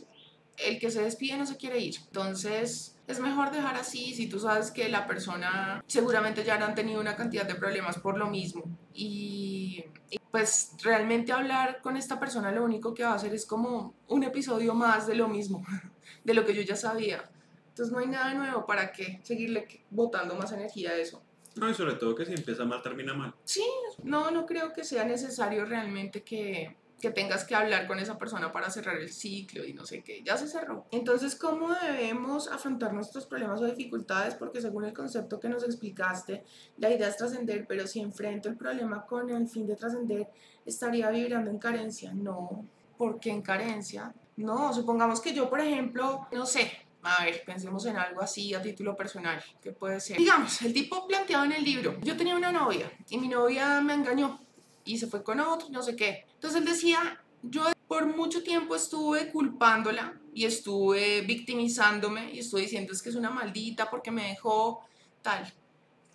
el que se despide no se quiere ir. Entonces, es mejor dejar así si tú sabes que la persona seguramente ya han tenido una cantidad de problemas por lo mismo. Y, pues realmente hablar con esta persona lo único que va a hacer es como un episodio más de lo mismo, de lo que yo ya sabía. Entonces no hay nada nuevo para que seguirle botando más energía a eso. No, y sobre todo que si empieza mal, termina mal. Sí, no, no creo que sea necesario realmente que, que tengas que hablar con esa persona para cerrar el ciclo y no sé qué, ya se cerró. Entonces, ¿cómo debemos afrontar nuestros problemas o dificultades? Porque según el concepto que nos explicaste, la idea es trascender, pero si enfrento el problema con el fin de trascender, estaría vibrando en carencia. No, ¿por qué en carencia? No, supongamos que yo, por ejemplo, no sé, a ver, pensemos en algo así a título personal, que puede ser. Digamos, el tipo planteado en el libro, yo tenía una novia y mi novia me engañó y se fue con otro, no sé qué. Entonces él decía, yo por mucho tiempo estuve culpándola y estuve victimizándome y estuve diciendo es que es una maldita porque me dejó tal.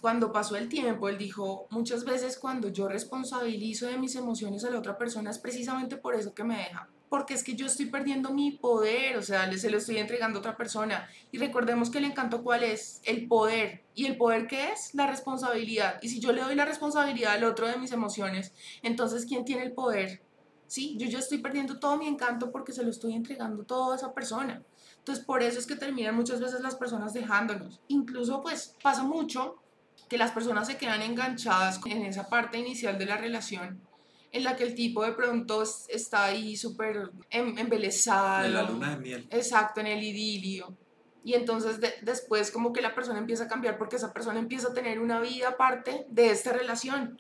Cuando pasó el tiempo, él dijo, muchas veces cuando yo responsabilizo de mis emociones a la otra persona es precisamente por eso que me deja porque es que yo estoy perdiendo mi poder, o sea, se lo estoy entregando a otra persona. Y recordemos que el encanto cuál es, el poder. ¿Y el poder qué es? La responsabilidad. Y si yo le doy la responsabilidad al otro de mis emociones, entonces ¿quién tiene el poder? Sí, yo ya estoy perdiendo todo mi encanto porque se lo estoy entregando todo a esa persona. Entonces por eso es que terminan muchas veces las personas dejándonos. Incluso pues pasa mucho que las personas se quedan enganchadas en esa parte inicial de la relación en la que el tipo de pronto está ahí súper em, embelesado. En la luna de miel. Exacto, en el idilio. Y entonces después como que la persona empieza a cambiar porque esa persona empieza a tener una vida aparte de esta relación.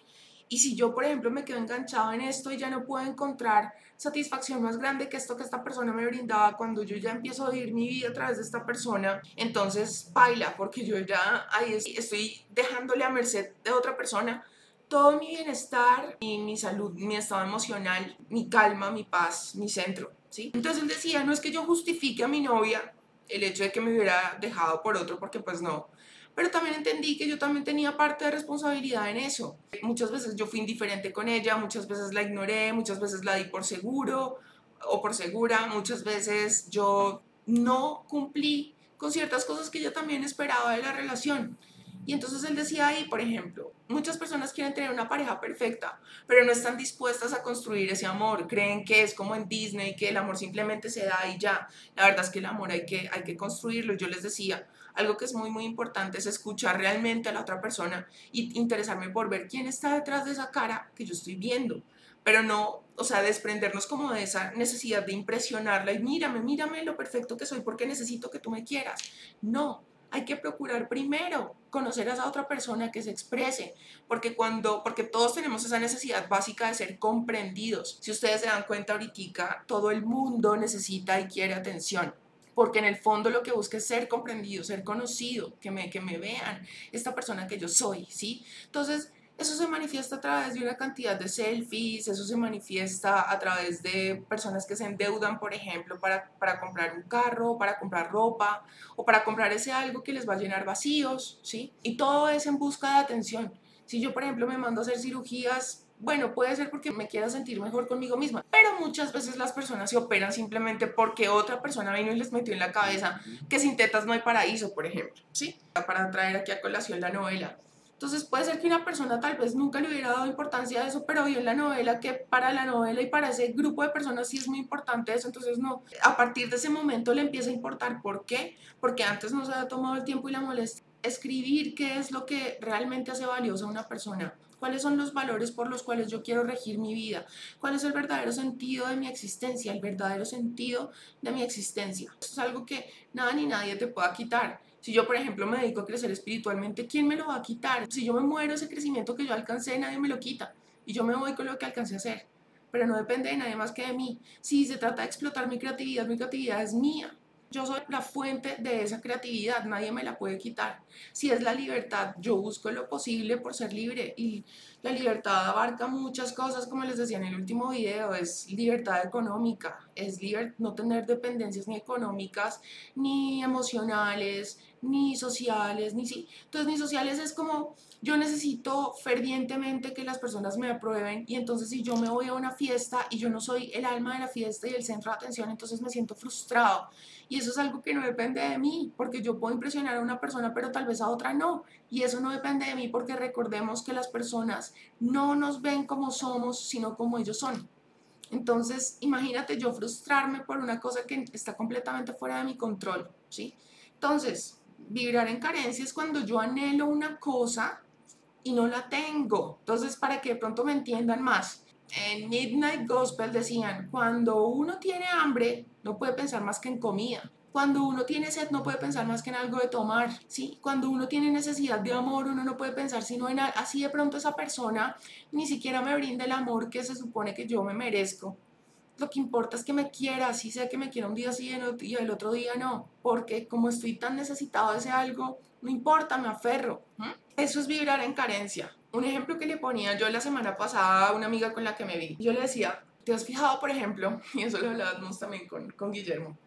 Y si yo, por ejemplo, me quedo enganchado en esto y ya no puedo encontrar satisfacción más grande que esto que esta persona me brindaba cuando yo ya empiezo a vivir mi vida a través de esta persona, entonces baila, porque yo ya ahí estoy dejándole a merced de otra persona todo mi bienestar, mi, mi salud, mi estado emocional, mi calma, mi paz, mi centro, ¿sí? Entonces él decía, no es que yo justifique a mi novia el hecho de que me hubiera dejado por otro, porque pues no, pero también entendí que yo también tenía parte de responsabilidad en eso. Muchas veces yo fui indiferente con ella, muchas veces la ignoré, muchas veces la di por seguro o por segura, muchas veces yo no cumplí con ciertas cosas que ella también esperaba de la relación. Y entonces él decía ahí, por ejemplo, muchas personas quieren tener una pareja perfecta, pero no están dispuestas a construir ese amor. Creen que es como en Disney, que el amor simplemente se da y ya. La verdad es que el amor hay que, hay que construirlo. Yo les decía, algo que es muy, muy importante es escuchar realmente a la otra persona y interesarme por ver quién está detrás de esa cara que yo estoy viendo. Pero no, o sea, desprendernos como de esa necesidad de impresionarla y mírame, mírame lo perfecto que soy porque necesito que tú me quieras. No, hay que procurar primero conocer a esa otra persona que se exprese, porque cuando, porque todos tenemos esa necesidad básica de ser comprendidos. Si ustedes se dan cuenta ahorita, todo el mundo necesita y quiere atención porque en el fondo lo que busca es ser comprendido, ser conocido, que me, que me vean, esta persona que yo soy, ¿sí? Entonces, eso se manifiesta a través de una cantidad de selfies, eso se manifiesta a través de personas que se endeudan, por ejemplo, para, para, comprar un carro, para comprar ropa o para comprar ese algo que les va a llenar vacíos, ¿sí? Y todo es en busca de atención. Si yo, por ejemplo, me mando a hacer cirugías, bueno, puede ser porque me quiera sentir mejor conmigo misma, pero muchas veces las personas se operan simplemente porque otra persona vino y les metió en la cabeza que sin tetas no hay paraíso, por ejemplo, ¿sí? Para traer aquí a colación la novela Entonces puede ser que una persona tal vez nunca le hubiera dado importancia a eso, pero vio en la novela que para la novela y para ese grupo de personas sí es muy importante eso, entonces no, a partir de ese momento le empieza a importar. ¿Por qué? Porque antes no se había tomado el tiempo y la molestia. Escribir qué es lo que realmente hace valiosa a una persona. ¿Cuáles son los valores por los cuales yo quiero regir mi vida? ¿Cuál es el verdadero sentido de mi existencia? El verdadero sentido de mi existencia. Eso es algo que nada ni nadie te pueda quitar. Si yo, por ejemplo, me dedico a crecer espiritualmente, ¿quién me lo va a quitar? Si yo me muero, ese crecimiento que yo alcancé, nadie me lo quita. Y yo me voy con lo que alcancé a hacer. Pero no depende de nadie más que de mí. Si se trata de explotar mi creatividad, mi creatividad es mía. Yo soy la fuente de esa creatividad, nadie me la puede quitar. Si es la libertad, yo busco lo posible por ser libre y la libertad abarca muchas cosas, como les decía en el último video, es libertad económica, es no tener dependencias ni económicas, ni emocionales, ni sociales, ni sí. Entonces, ni sociales es como yo necesito fervientemente que las personas me aprueben y entonces si yo me voy a una fiesta y yo no soy el alma de la fiesta y el centro de atención, entonces me siento frustrado. Y eso es algo que no depende de mí, porque yo puedo impresionar a una persona, pero tal vez a otra no. Y eso no depende de mí porque recordemos que las personas no nos ven como somos, sino como ellos son. Entonces, imagínate yo frustrarme por una cosa que está completamente fuera de mi control, ¿sí? Entonces, vibrar en carencia es cuando yo anhelo una cosa y no la tengo. Entonces, para que de pronto me entiendan más, en Midnight Gospel decían, cuando uno tiene hambre, no puede pensar más que en comida. Cuando uno tiene sed, no puede pensar más que en algo de tomar, ¿sí? Cuando uno tiene necesidad de amor, uno no puede pensar sino en así de pronto esa persona ni siquiera me brinda el amor que se supone que yo me merezco. Lo que importa es que me quiera, así sea que me quiera un día sí y el otro día no, porque como estoy tan necesitado de ese algo, no importa, me aferro. Eso es vibrar en carencia. Un ejemplo que le ponía yo la semana pasada a una amiga con la que me vi, yo le decía, ¿te has fijado, por ejemplo, y eso lo hablábamos también con, con Guillermo,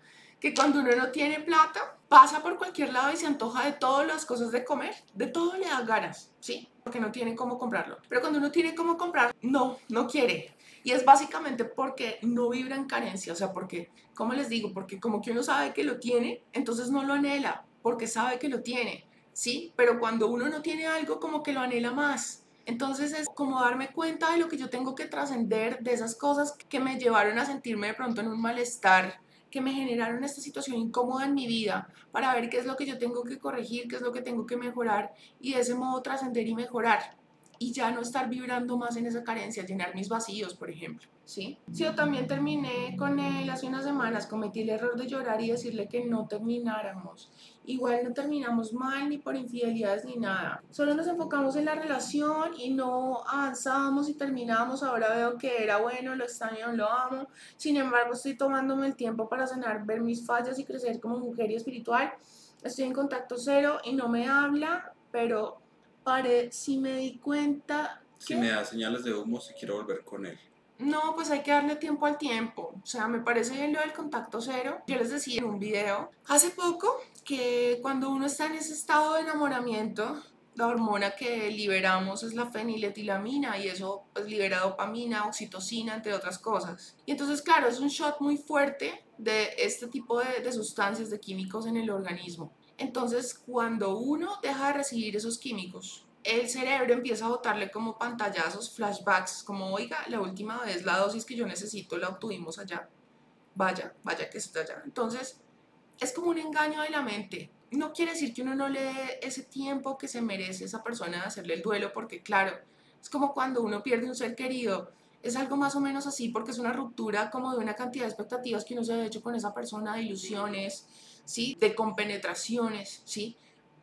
que cuando uno no tiene plata, pasa por cualquier lado y se antoja de todas las cosas de comer, de todo le da ganas, ¿sí? Porque no tiene cómo comprarlo. Pero cuando uno tiene cómo comprar, no, no quiere. Y es básicamente porque no vibra en carencia, o sea, porque, ¿cómo les digo? Porque como que uno sabe que lo tiene, entonces no lo anhela, porque sabe que lo tiene. ¿sí? Pero cuando uno no tiene algo, como que lo anhela más. Entonces es como darme cuenta de lo que yo tengo que trascender, de esas cosas que me llevaron a sentirme de pronto en un malestar, que me generaron esta situación incómoda en mi vida, para ver qué es lo que yo tengo que corregir, qué es lo que tengo que mejorar y de ese modo trascender y mejorar y ya no estar vibrando más en esa carencia, llenar mis vacíos, por ejemplo. ¿Sí? Yo también terminé con él hace unas semanas, cometí el error de llorar y decirle que no termináramos. Igual no terminamos mal ni por infidelidades ni nada. Solo nos enfocamos en la relación y no avanzamos y terminamos. Ahora veo que era bueno, lo extraño, lo amo. Sin embargo, estoy tomándome el tiempo para sanar, ver mis fallas y crecer como mujer y espiritual. Estoy en contacto cero y no me habla, pero si me di cuenta... Si me da señales de humo, si quiero volver con él. No, pues hay que darle tiempo al tiempo. O sea, me parece bien lo del contacto cero. Yo les decía en un video hace poco que cuando uno está en ese estado de enamoramiento, la hormona que liberamos es la feniletilamina y eso pues libera dopamina, oxitocina, entre otras cosas. Y entonces, claro, es un shot muy fuerte de este tipo de, de sustancias, de químicos en el organismo. Entonces, cuando uno deja de recibir esos químicos, el cerebro empieza a botarle como pantallazos, flashbacks, como, oiga, la última vez la dosis que yo necesito la obtuvimos allá. Vaya, vaya que está allá. Entonces, es como un engaño de la mente. No quiere decir que uno no le dé ese tiempo que se merece esa persona de hacerle el duelo, porque claro, es como cuando uno pierde un ser querido. Es algo más o menos así porque es una ruptura como de una cantidad de expectativas que uno se ha hecho con esa persona, de ilusiones. De compenetraciones, ¿sí?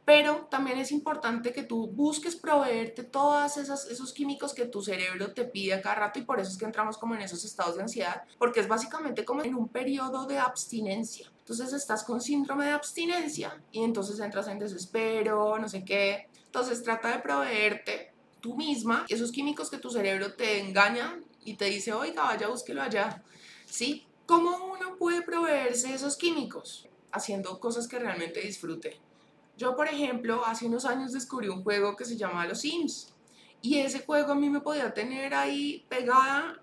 Pero también es importante que tú busques proveerte todos esos químicos que tu cerebro te pide cada rato y por eso es que entramos como en esos estados de ansiedad, porque es básicamente como en un periodo de abstinencia. Entonces estás con síndrome de abstinencia y entonces entras en desespero, no sé qué. Entonces trata de proveerte tú misma esos químicos que tu cerebro te engaña y te dice, oiga, vaya, búsquelo allá. ¿Sí? ¿Cómo uno puede proveerse esos químicos? Haciendo cosas que realmente disfrute. Yo, por ejemplo, hace unos años descubrí un juego que se llama Los Sims. Y ese juego a mí me podía tener ahí pegada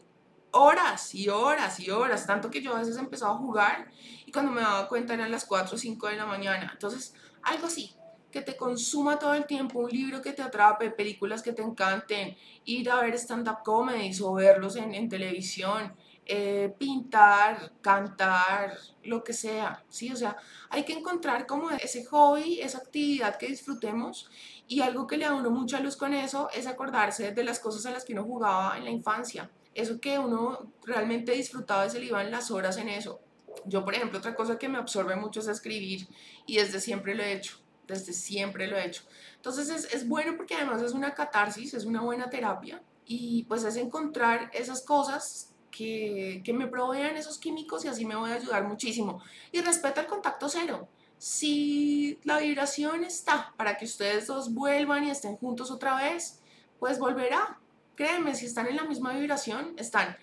horas y horas y horas, tanto que yo a veces empezaba a jugar y cuando me daba cuenta eran las 4 o 5 de la mañana. Entonces, algo así. que te consuma todo el tiempo, un libro que te atrape, películas que te encanten, ir a ver stand-up comedies o verlos en, en televisión, eh, pintar, cantar, lo que sea, ¿sí? O sea, hay que encontrar como ese hobby, esa actividad que disfrutemos y algo que le da uno mucha luz con eso es acordarse de las cosas a las que uno jugaba en la infancia. Eso que uno realmente disfrutaba y se le iban las horas en eso. Yo, por ejemplo, otra cosa que me absorbe mucho es escribir y desde siempre lo he hecho, desde siempre lo he hecho. Entonces es, es bueno porque además es una catarsis, es una buena terapia y pues es encontrar esas cosas que, me provean esos químicos y así me voy a ayudar muchísimo. Y respeta el contacto cero. Si la vibración está para que ustedes dos vuelvan y estén juntos otra vez, pues volverá. Créeme, si están en la misma vibración, están.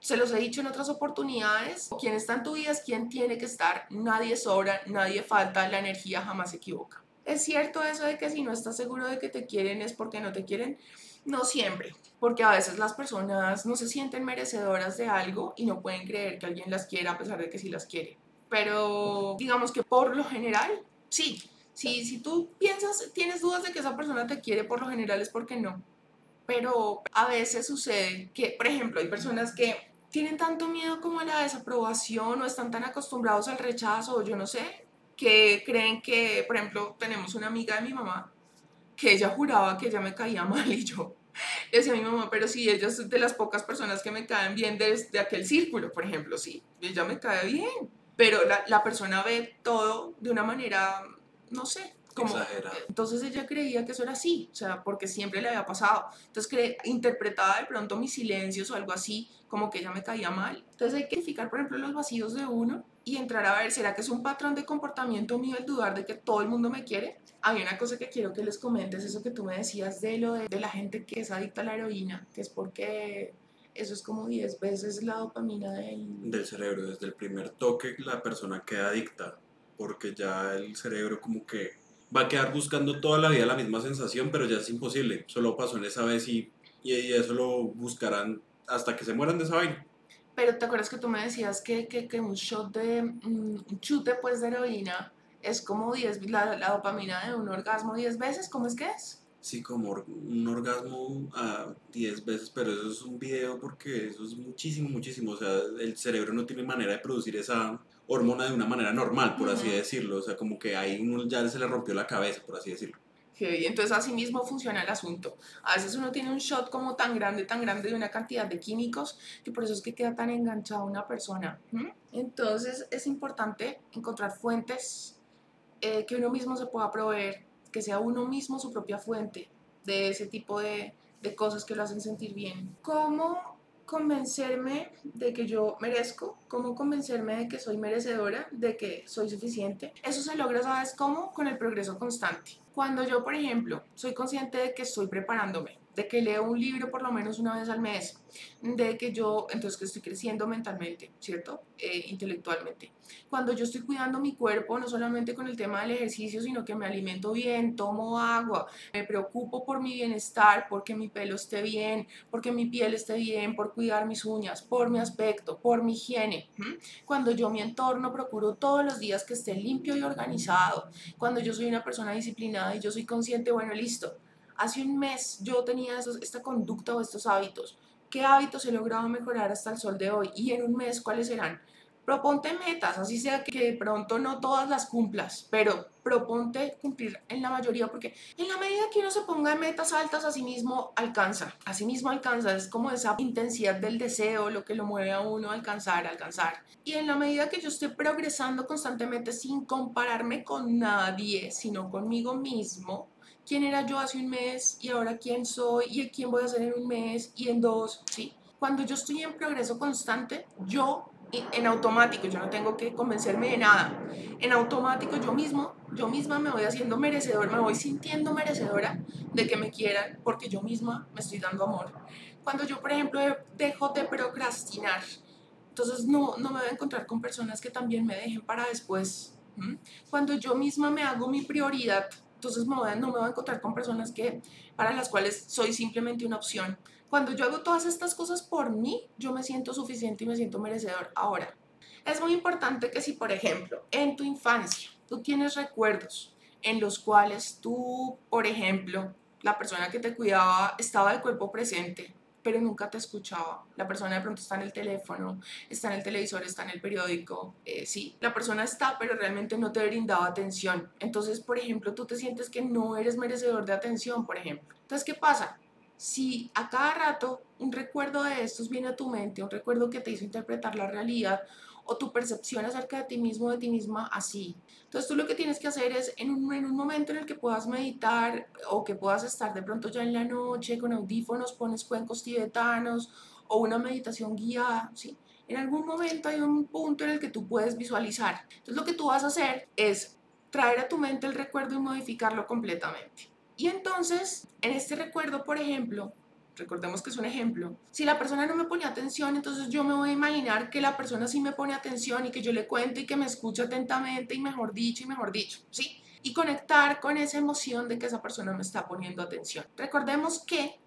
Se los he dicho en otras oportunidades, quien está en tu vida es quien tiene que estar, nadie sobra, nadie falta, la energía jamás se equivoca. Es cierto eso de que si no estás seguro de que te quieren es porque no te quieren, no siempre, porque a veces las personas no se sienten merecedoras de algo y no pueden creer que alguien las quiera a pesar de que sí las quiere. Pero digamos que por lo general, sí. Si, si tú piensas, tienes dudas de que esa persona te quiere, por lo general es porque no. Pero a veces sucede que, por ejemplo, hay personas que tienen tanto miedo como a la desaprobación o están tan acostumbrados al rechazo yo no sé, que creen que, por ejemplo, tenemos una amiga de mi mamá que ella juraba que ella me caía mal y yo le decía a mi mamá, pero si ella es de las pocas personas que me caen bien desde aquel círculo, por ejemplo, sí, ella me cae bien, pero la, la persona ve todo de una manera, no sé, como, entonces ella creía que eso era así, o sea, porque siempre le había pasado. Entonces interpretaba de pronto mis silencios o algo así, como que ella me caía mal. Entonces hay que identificar, por ejemplo, los vacíos de uno y entrar a ver, ¿será que es un patrón de comportamiento mío el dudar de que todo el mundo me quiere? Había una cosa que quiero que les comentes, eso que tú me decías de lo de, la gente que es adicta a la heroína, que es porque eso es como 10 veces la dopamina del... Del cerebro, desde el primer toque la persona queda adicta, porque ya el cerebro como que va a quedar buscando toda la vida la misma sensación, pero ya es imposible, solo pasó en esa vez y, y eso lo buscarán hasta que se mueran de esa vaina. Pero te acuerdas que tú me decías que, que, que un shot de, mm, un chute pues de heroína es como 10, la, la, dopamina de un orgasmo 10 veces, ¿cómo es que es? Sí, como un orgasmo a 10 veces, pero eso es un video porque eso es muchísimo, muchísimo. O sea, el cerebro no tiene manera de producir esa hormona de una manera normal, por así decirlo. O sea, como que ahí uno ya se le rompió la cabeza, por así decirlo. Sí, entonces así mismo funciona el asunto. A veces uno tiene un shot como tan grande, tan grande de una cantidad de químicos que por eso es que queda tan enganchada una persona. Entonces es importante encontrar fuentes eh, que uno mismo se pueda proveer, que sea uno mismo su propia fuente de ese tipo de, de cosas que lo hacen sentir bien. ¿Cómo convencerme de que yo merezco, cómo convencerme de que soy merecedora, de que soy suficiente. Eso se logra, ¿sabes cómo? Con el progreso constante. Cuando yo, por ejemplo, soy consciente de que estoy preparándome, de que leo un libro por lo menos una vez al mes, de que yo, entonces que estoy creciendo mentalmente, ¿cierto? Eh, intelectualmente. Cuando yo estoy cuidando mi cuerpo, no solamente con el tema del ejercicio, sino que me alimento bien, tomo agua, me preocupo por mi bienestar, porque mi pelo esté bien, porque mi piel esté bien, por cuidar mis uñas, por mi aspecto, por mi higiene. Cuando yo mi entorno procuro todos los días que esté limpio y organizado, cuando yo soy una persona disciplinada y yo soy consciente, bueno, listo, hace un mes yo tenía esta conducta o estos hábitos. ¿Qué hábitos he logrado mejorar hasta el sol de hoy? Y en un mes, ¿cuáles serán? Proponte metas, así sea que de pronto no todas las cumplas, pero proponte cumplir en la mayoría, porque en la medida que uno se ponga metas altas, a sí mismo alcanza, a sí mismo alcanza, es como esa intensidad del deseo lo que lo mueve a uno a alcanzar, a alcanzar. Y en la medida que yo esté progresando constantemente sin compararme con nadie, sino conmigo mismo, quién era yo hace un mes y ahora quién soy y quién voy a ser en un mes y en dos, ¿sí? Cuando yo estoy en progreso constante, yo en automático, yo no tengo que convencerme de nada. En automático yo mismo, yo misma me voy haciendo merecedor, me voy sintiendo merecedora de que me quieran porque yo misma me estoy dando amor. Cuando yo, por ejemplo, dejo de procrastinar, entonces no, no me voy a encontrar con personas que también me dejen para después. Cuando yo misma me hago mi prioridad, entonces no me voy a encontrar con personas que, para las cuales soy simplemente una opción. Cuando yo hago todas estas cosas por mí, yo me siento suficiente y me siento merecedor. Ahora, es muy importante que si, por ejemplo, en tu infancia tú tienes recuerdos en los cuales tú, por ejemplo, la persona que te cuidaba estaba de cuerpo presente, pero nunca te escuchaba. La persona de pronto está en el teléfono, está en el televisor, está en el periódico. Eh, sí, la persona está, pero realmente no te brindaba atención. Entonces, por ejemplo, tú te sientes que no eres merecedor de atención, por ejemplo. Entonces, ¿qué pasa? Si a cada rato un recuerdo de estos viene a tu mente, un recuerdo que te hizo interpretar la realidad o tu percepción acerca de ti mismo, de ti misma, así. Entonces tú lo que tienes que hacer es en un, en un momento en el que puedas meditar o que puedas estar de pronto ya en la noche con audífonos, pones cuencos tibetanos o una meditación guiada, ¿sí? En algún momento hay un punto en el que tú puedes visualizar. Entonces lo que tú vas a hacer es traer a tu mente el recuerdo y modificarlo completamente. Y entonces, en este recuerdo, por ejemplo, recordemos que es un ejemplo, si la persona no me pone atención, entonces yo me voy a imaginar que la persona sí me pone atención y que yo le cuento y que me escucha atentamente y mejor dicho y mejor dicho, ¿sí? Y conectar con esa emoción de que esa persona me está poniendo atención. Recordemos que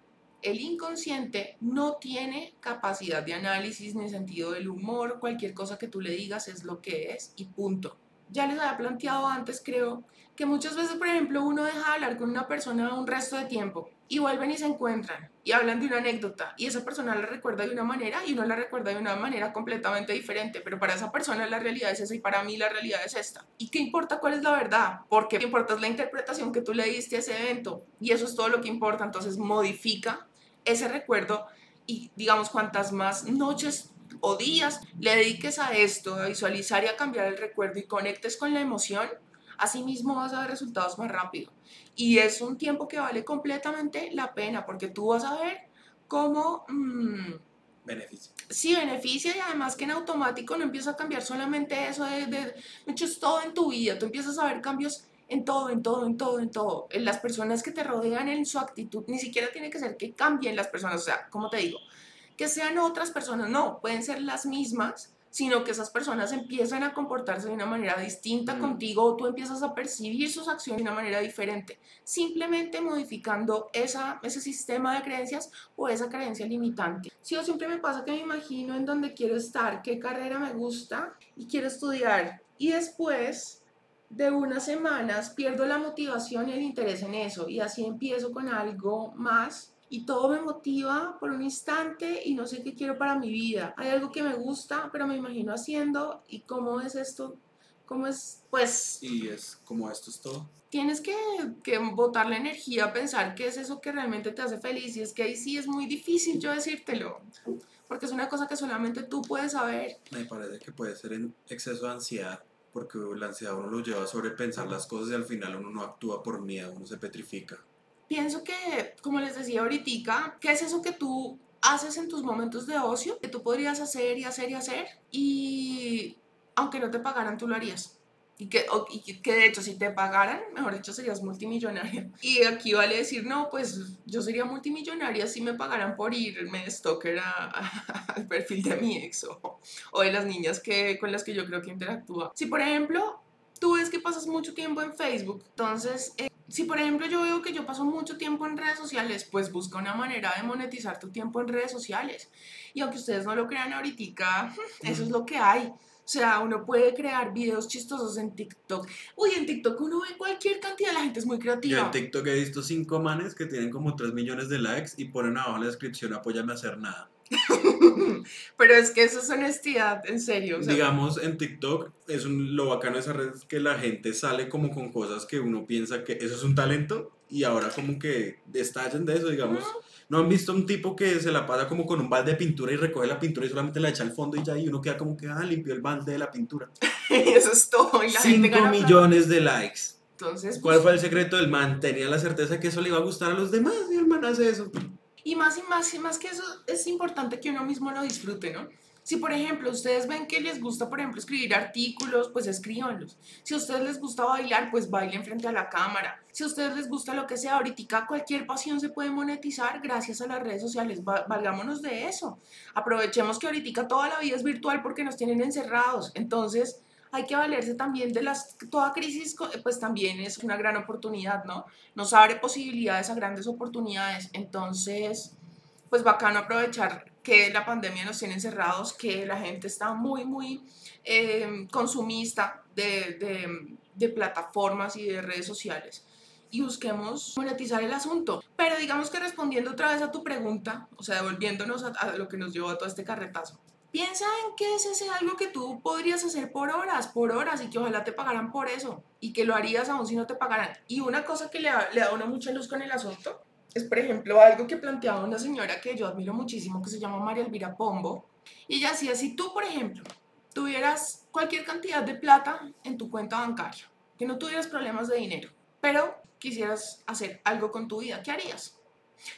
el inconsciente no tiene capacidad de análisis ni sentido del humor, cualquier cosa que tú le digas es lo que es y punto. Ya les había planteado antes, creo, que muchas veces, por ejemplo, uno deja de hablar con una persona un resto de tiempo y vuelven y se encuentran y hablan de una anécdota y esa persona la recuerda de una manera y uno la recuerda de una manera completamente diferente, pero para esa persona la realidad es esa y para mí la realidad es esta. ¿Y qué importa cuál es la verdad? Porque importa la interpretación que tú le diste a ese evento y eso es todo lo que importa, entonces modifica ese recuerdo y digamos cuantas más noches o días le dediques a esto, a visualizar y a cambiar el recuerdo y conectes con la emoción, así mismo vas a ver resultados más rápido. Y es un tiempo que vale completamente la pena porque tú vas a ver cómo... Mm, beneficia. Sí, beneficia y además que en automático no empieza a cambiar solamente eso de, de, de hecho es todo en tu vida, tú empiezas a ver cambios en todo, en todo, en todo, en todo. En las personas que te rodean, en su actitud, ni siquiera tiene que ser que cambien las personas, o sea, como te digo, que sean otras personas, no, pueden ser las mismas, sino que esas personas empiezan a comportarse de una manera distinta mm. contigo o tú empiezas a percibir sus acciones de una manera diferente, simplemente modificando esa, ese sistema de creencias o esa creencia limitante. Si o siempre me pasa que me imagino en dónde quiero estar, qué carrera me gusta y quiero estudiar y después de unas semanas pierdo la motivación y el interés en eso y así empiezo con algo más y todo me motiva por un instante y no sé qué quiero para mi vida. Hay algo que me gusta, pero me imagino haciendo y cómo es esto, cómo es, pues... Y es como esto es todo. Tienes que, que botar la energía a pensar qué es eso que realmente te hace feliz y es que ahí sí es muy difícil yo decírtelo, porque es una cosa que solamente tú puedes saber. Me parece que puede ser en exceso de ansiedad porque la ansiedad uno lo lleva a sobrepensar las cosas y al final uno no actúa por miedo, uno se petrifica pienso que, como les decía ahorita, ¿qué es eso que tú haces en tus momentos de ocio? Que tú podrías hacer y hacer y hacer y aunque no te pagaran, tú lo harías. Y que, y que de hecho si te pagaran, mejor dicho, serías multimillonaria. Y aquí vale decir, no, pues yo sería multimillonaria si me pagaran por irme de stalker al perfil de mi ex o, o, de las niñas que, con las que yo creo que interactúa. Si por ejemplo tú ves que pasas mucho tiempo en Facebook, entonces... Eh, si por ejemplo yo veo que yo paso mucho tiempo en redes sociales, pues busca una manera de monetizar tu tiempo en redes sociales. Y aunque ustedes no lo crean ahorita, eso es lo que hay. O sea, uno puede crear videos chistosos en TikTok. Uy, en TikTok uno ve cualquier cantidad, la gente es muy creativa. Yo en TikTok he visto cinco manes que tienen como 3 millones de likes y ponen abajo en la descripción apóyame a hacer nada. Pero es que eso es honestidad, en serio. Digamos, en TikTok, es un, lo bacano de esa red es que la gente sale como con cosas que uno piensa que eso es un talento y ahora como que estallan de eso, digamos. ¿No han visto un tipo que se la pasa como con un balde de pintura y recoge la pintura y solamente la echa al fondo y ya y uno queda como que, ah, limpió el balde de la pintura? eso es todo. Y 5 millones de likes. Entonces, ¿cuál pues fue el secreto del man? Tenía la certeza que eso le iba a gustar a los demás y el man hace eso. Y más y más y más que eso, es importante que uno mismo lo disfrute, ¿no? Si por ejemplo ustedes ven que les gusta, por ejemplo, escribir artículos, pues escríbanlos. Si a ustedes les gusta bailar, pues bailen frente a la cámara. Si a ustedes les gusta lo que sea, ahorita cualquier pasión se puede monetizar gracias a las redes sociales. Valgámonos de eso. Aprovechemos que ahorita toda la vida es virtual porque nos tienen encerrados. Entonces, hay que valerse también de las, toda crisis pues también es una gran oportunidad, ¿no? Nos abre posibilidades a grandes oportunidades, entonces pues bacano aprovechar que la pandemia nos tiene encerrados, que la gente está muy, muy eh, consumista de, de plataformas y de redes sociales y busquemos monetizar el asunto. Pero digamos que respondiendo otra vez a tu pregunta, o sea, devolviéndonos a, lo que nos llevó a todo este carretazo, piensa en qué es ese algo que tú podrías hacer por horas, por horas y que ojalá te pagaran por eso y que lo harías aún si no te pagaran. Y una cosa que le, le da una mucha luz con el asunto es, por ejemplo, algo que planteaba una señora que yo admiro muchísimo que se llama María Elvira Pombo. Y ella decía, si tú, por ejemplo, tuvieras cualquier cantidad de plata en tu cuenta bancaria, que no tuvieras problemas de dinero, pero quisieras hacer algo con tu vida, ¿qué harías?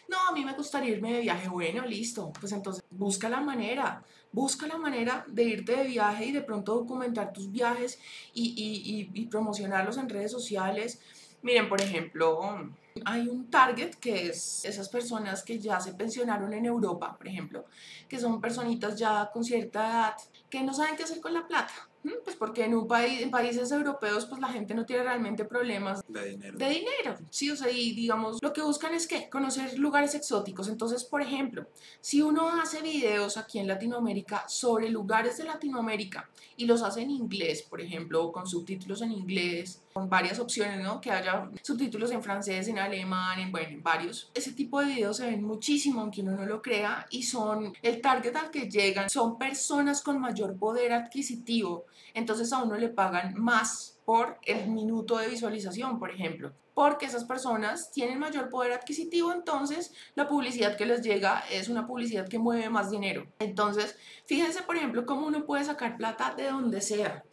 No, a mí me gustaría irme de viaje. Bueno, listo. Pues entonces busca la manera, busca la manera de irte de viaje y de pronto documentar tus viajes y, y, y, promocionarlos en redes sociales. Miren, por ejemplo, hay un target que es esas personas que ya se pensionaron en Europa, por ejemplo, que son personitas ya con cierta edad que no saben qué hacer con la plata. Pues porque en un país, en países europeos, pues la gente no tiene realmente problemas de dinero. De dinero, sí, o sea, y digamos, lo que buscan es que conocer lugares exóticos. Entonces, por ejemplo, si uno hace videos aquí en Latinoamérica sobre lugares de Latinoamérica y los hace en inglés, por ejemplo, o con subtítulos en inglés, con varias opciones, ¿no? Que haya subtítulos en francés, en alemán, en, bueno, en varios. Ese tipo de videos se ven muchísimo, aunque uno no lo crea, y son el target al que llegan, son personas con mayor poder adquisitivo entonces a uno le pagan más por el minuto de visualización, por ejemplo, porque esas personas tienen mayor poder adquisitivo, entonces la publicidad que les llega es una publicidad que mueve más dinero. Entonces, fíjense, por ejemplo, cómo uno puede sacar plata de donde sea.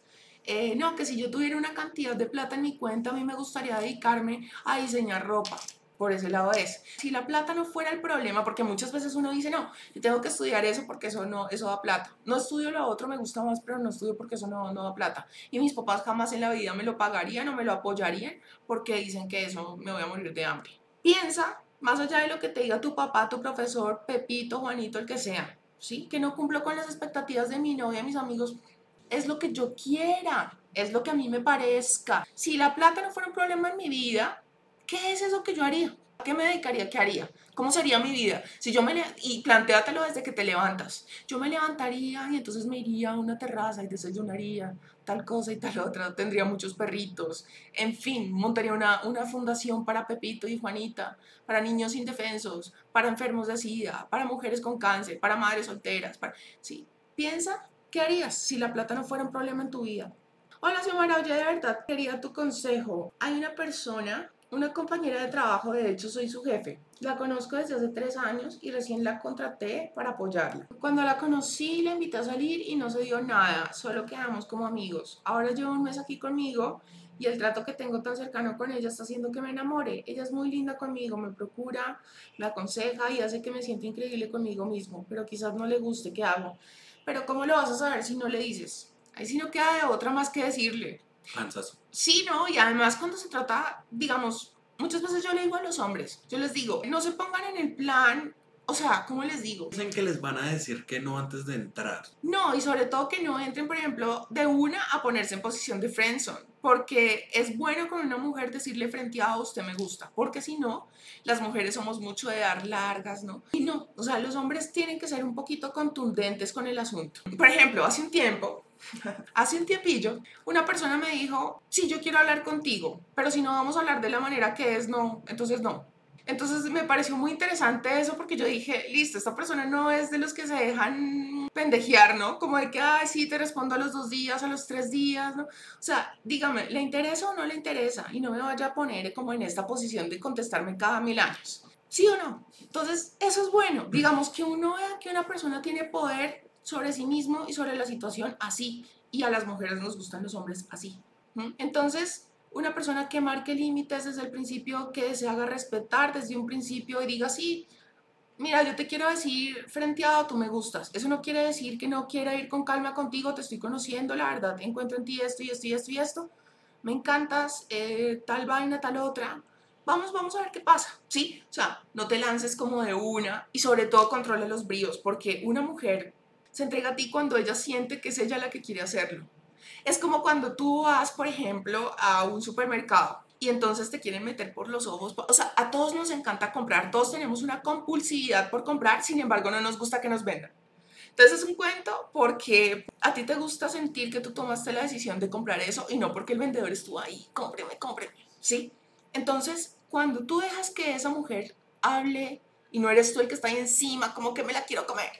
Eh, no, que si yo tuviera una cantidad de plata en mi cuenta, a mí me gustaría dedicarme a diseñar ropa por ese lado es. Si la plata no fuera el problema, porque muchas veces uno dice, no, yo tengo que estudiar eso porque eso no, eso da plata. No estudio lo otro, me gusta más, pero no estudio porque eso no, no da plata. Y mis papás jamás en la vida me lo pagarían o me lo apoyarían porque dicen que eso me voy a morir de hambre. Piensa, más allá de lo que te diga tu papá, tu profesor, Pepito, Juanito, el que sea, ¿sí? Que no cumplo con las expectativas de mi novia, mis amigos. Es lo que yo quiera, es lo que a mí me parezca. Si la plata no fuera un problema en mi vida, ¿qué es eso que yo haría? ¿A qué me dedicaría? ¿Qué haría? ¿Cómo sería mi vida? Si yo me y planteatelo desde que te levantas. Yo me levantaría y entonces me iría a una terraza y desayunaría tal cosa y tal otra. Tendría muchos perritos. En fin, montaría una, una fundación para Pepito y Juanita, para niños indefensos, para enfermos de SIDA, para mujeres con cáncer, para madres solteras. Para... Sí, piensa, ¿qué harías si la plata no fuera un problema en tu vida? Hola, Xiomara, oye, de verdad quería tu consejo. Hay una persona una compañera de trabajo, de hecho soy su jefe. La conozco desde hace tres años y recién la contraté para apoyarla. Cuando la conocí, la invité a salir y no se dio nada, solo quedamos como amigos. Ahora llevo un mes aquí conmigo y el trato que tengo tan cercano con ella está haciendo que me enamore. Ella es muy linda conmigo, me procura, me aconseja y hace que me sienta increíble conmigo mismo, pero quizás no le guste qué hago. Pero ¿cómo lo vas a saber si no le dices? Ahí sí no queda de otra más que decirle. Sí, no, y además cuando se trata, digamos, muchas veces yo le digo a los hombres, yo les digo, no se pongan en el plan, o sea, ¿cómo les digo? Dicen que les van a decir que no antes de entrar. No, y sobre todo que no entren, por ejemplo, de una a ponerse en posición de friendzone, porque es bueno con una mujer decirle frente a usted me gusta, porque si no, las mujeres somos mucho de dar largas, ¿no? Y no, o sea, los hombres tienen que ser un poquito contundentes con el asunto. Por ejemplo, hace un tiempo Hace un tiempillo, una persona me dijo, sí, yo quiero hablar contigo, pero si no vamos a hablar de la manera que es, no, entonces no. Entonces me pareció muy interesante eso porque yo dije, listo, esta persona no es de los que se dejan pendejear, ¿no? Como de que, ay, sí, te respondo a los dos días, a los tres días, ¿no? O sea, dígame, ¿le interesa o no le interesa? Y no me vaya a poner como en esta posición de contestarme cada mil años. ¿Sí o no? Entonces, eso es bueno. Digamos que uno vea que una persona tiene poder sobre sí mismo y sobre la situación así. Y a las mujeres nos gustan los hombres así. Entonces, una persona que marque límites desde el principio, que se haga respetar desde un principio y diga, sí, mira, yo te quiero decir frente a tú me gustas. Eso no quiere decir que no quiera ir con calma contigo, te estoy conociendo, la verdad, encuentro en ti esto y esto y esto y esto. Me encantas, eh, tal vaina, tal otra. Vamos, vamos a ver qué pasa, ¿sí? O sea, no te lances como de una y sobre todo controla los bríos, porque una mujer se entrega a ti cuando ella siente que es ella la que quiere hacerlo. Es como cuando tú vas, por ejemplo, a un supermercado y entonces te quieren meter por los ojos. O sea, a todos nos encanta comprar, todos tenemos una compulsividad por comprar, sin embargo no nos gusta que nos vendan. Entonces es un cuento porque a ti te gusta sentir que tú tomaste la decisión de comprar eso y no porque el vendedor estuvo ahí, cómpreme, cómpreme, ¿sí? Entonces, cuando tú dejas que esa mujer hable y no eres tú el que está ahí encima, como que me la quiero comer,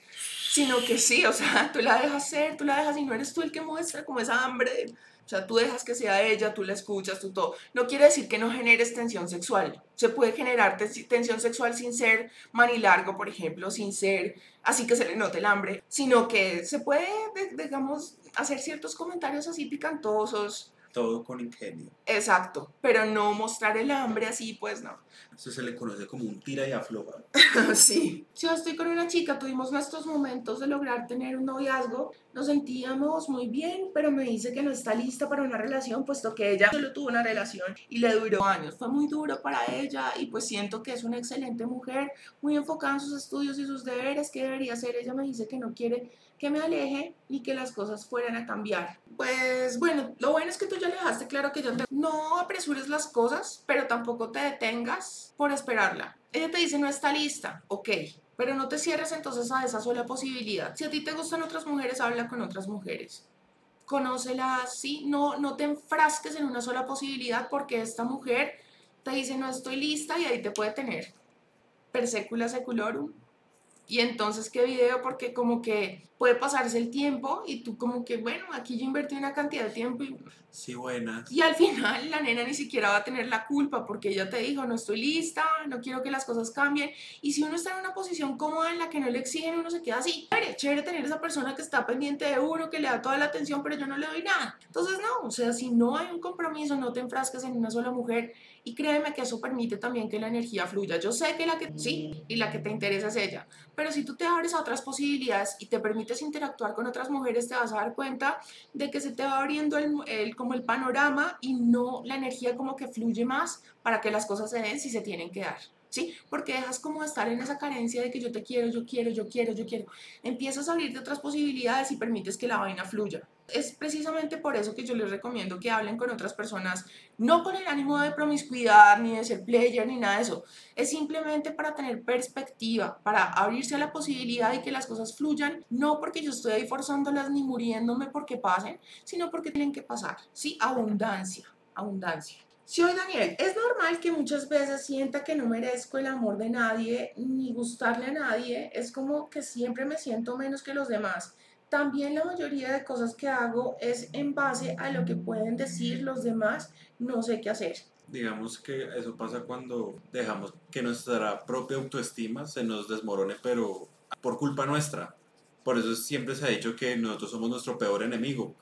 sino que sí, o sea, tú la dejas ser, tú la dejas y no eres tú el que muestra como esa hambre. O sea, tú dejas que sea ella, tú la escuchas, tú todo. No quiere decir que no generes tensión sexual. Se puede generar tensión sexual sin ser manilargo, por ejemplo, sin ser así que se le note el hambre, sino que se puede, digamos, hacer ciertos comentarios así picantosos, todo con ingenio. Exacto, pero no mostrar el hambre así, pues no. Eso se le conoce como un tira y afloja. sí. Si yo estoy con una chica, tuvimos nuestros momentos de lograr tener un noviazgo, nos sentíamos muy bien, pero me dice que no está lista para una relación, puesto que ella solo tuvo una relación y le duró años. Fue muy duro para ella y pues siento que es una excelente mujer, muy enfocada en sus estudios y sus deberes, que debería ser. Ella me dice que no quiere que me aleje y que las cosas fueran a cambiar. Pues bueno, lo bueno es que tú ya le dejaste claro que yo te... No apresures las cosas, pero tampoco te detengas por esperarla. Ella te dice no está lista, ok, pero no te cierres entonces a esa sola posibilidad. Si a ti te gustan otras mujeres, habla con otras mujeres. Conócelas, sí, no, no te enfrasques en una sola posibilidad porque esta mujer te dice no estoy lista y ahí te puede tener. Per secula seculorum y entonces, ¿qué video? Porque como que puede pasarse el tiempo y tú como que, bueno, aquí yo invertí una cantidad de tiempo y... Sí, buenas. Y al final la nena ni siquiera va a tener la culpa porque ella te dijo, no estoy lista, no quiero que las cosas cambien. Y si uno está en una posición cómoda en la que no le exigen, uno se queda así. Chévere, chévere tener esa persona que está pendiente de uno, que le da toda la atención, pero yo no le doy nada. Entonces, no, o sea, si no hay un compromiso, no te enfrasques en una sola mujer y créeme que eso permite también que la energía fluya. Yo sé que la que sí y la que te interesa es ella, pero si tú te abres a otras posibilidades y te permites interactuar con otras mujeres, te vas a dar cuenta de que se te va abriendo el, como el panorama y no la energía como que fluye más para que las cosas se den si se tienen que dar. ¿sí? Porque dejas como estar en esa carencia de que yo te quiero, yo quiero, yo quiero, yo quiero. Empiezas a abrirte otras posibilidades y permites que la vaina fluya. Es precisamente por eso que yo les recomiendo que hablen con otras personas, no con el ánimo de promiscuidad, ni de ser player, ni nada de eso. Es simplemente para tener perspectiva, para abrirse a la posibilidad de que las cosas fluyan, no porque yo estoy ahí forzándolas ni muriéndome porque pasen, sino porque tienen que pasar. Sí, abundancia, abundancia. Sí, hoy Daniel, es normal que muchas veces sienta que no merezco el amor de nadie ni gustarle a nadie. Es como que siempre me siento menos que los demás. También la mayoría de cosas que hago es en base a lo que pueden decir los demás. No sé qué hacer. Digamos que eso pasa cuando dejamos que nuestra propia autoestima se nos desmorone, pero por culpa nuestra. Por eso siempre se ha dicho que nosotros somos nuestro peor enemigo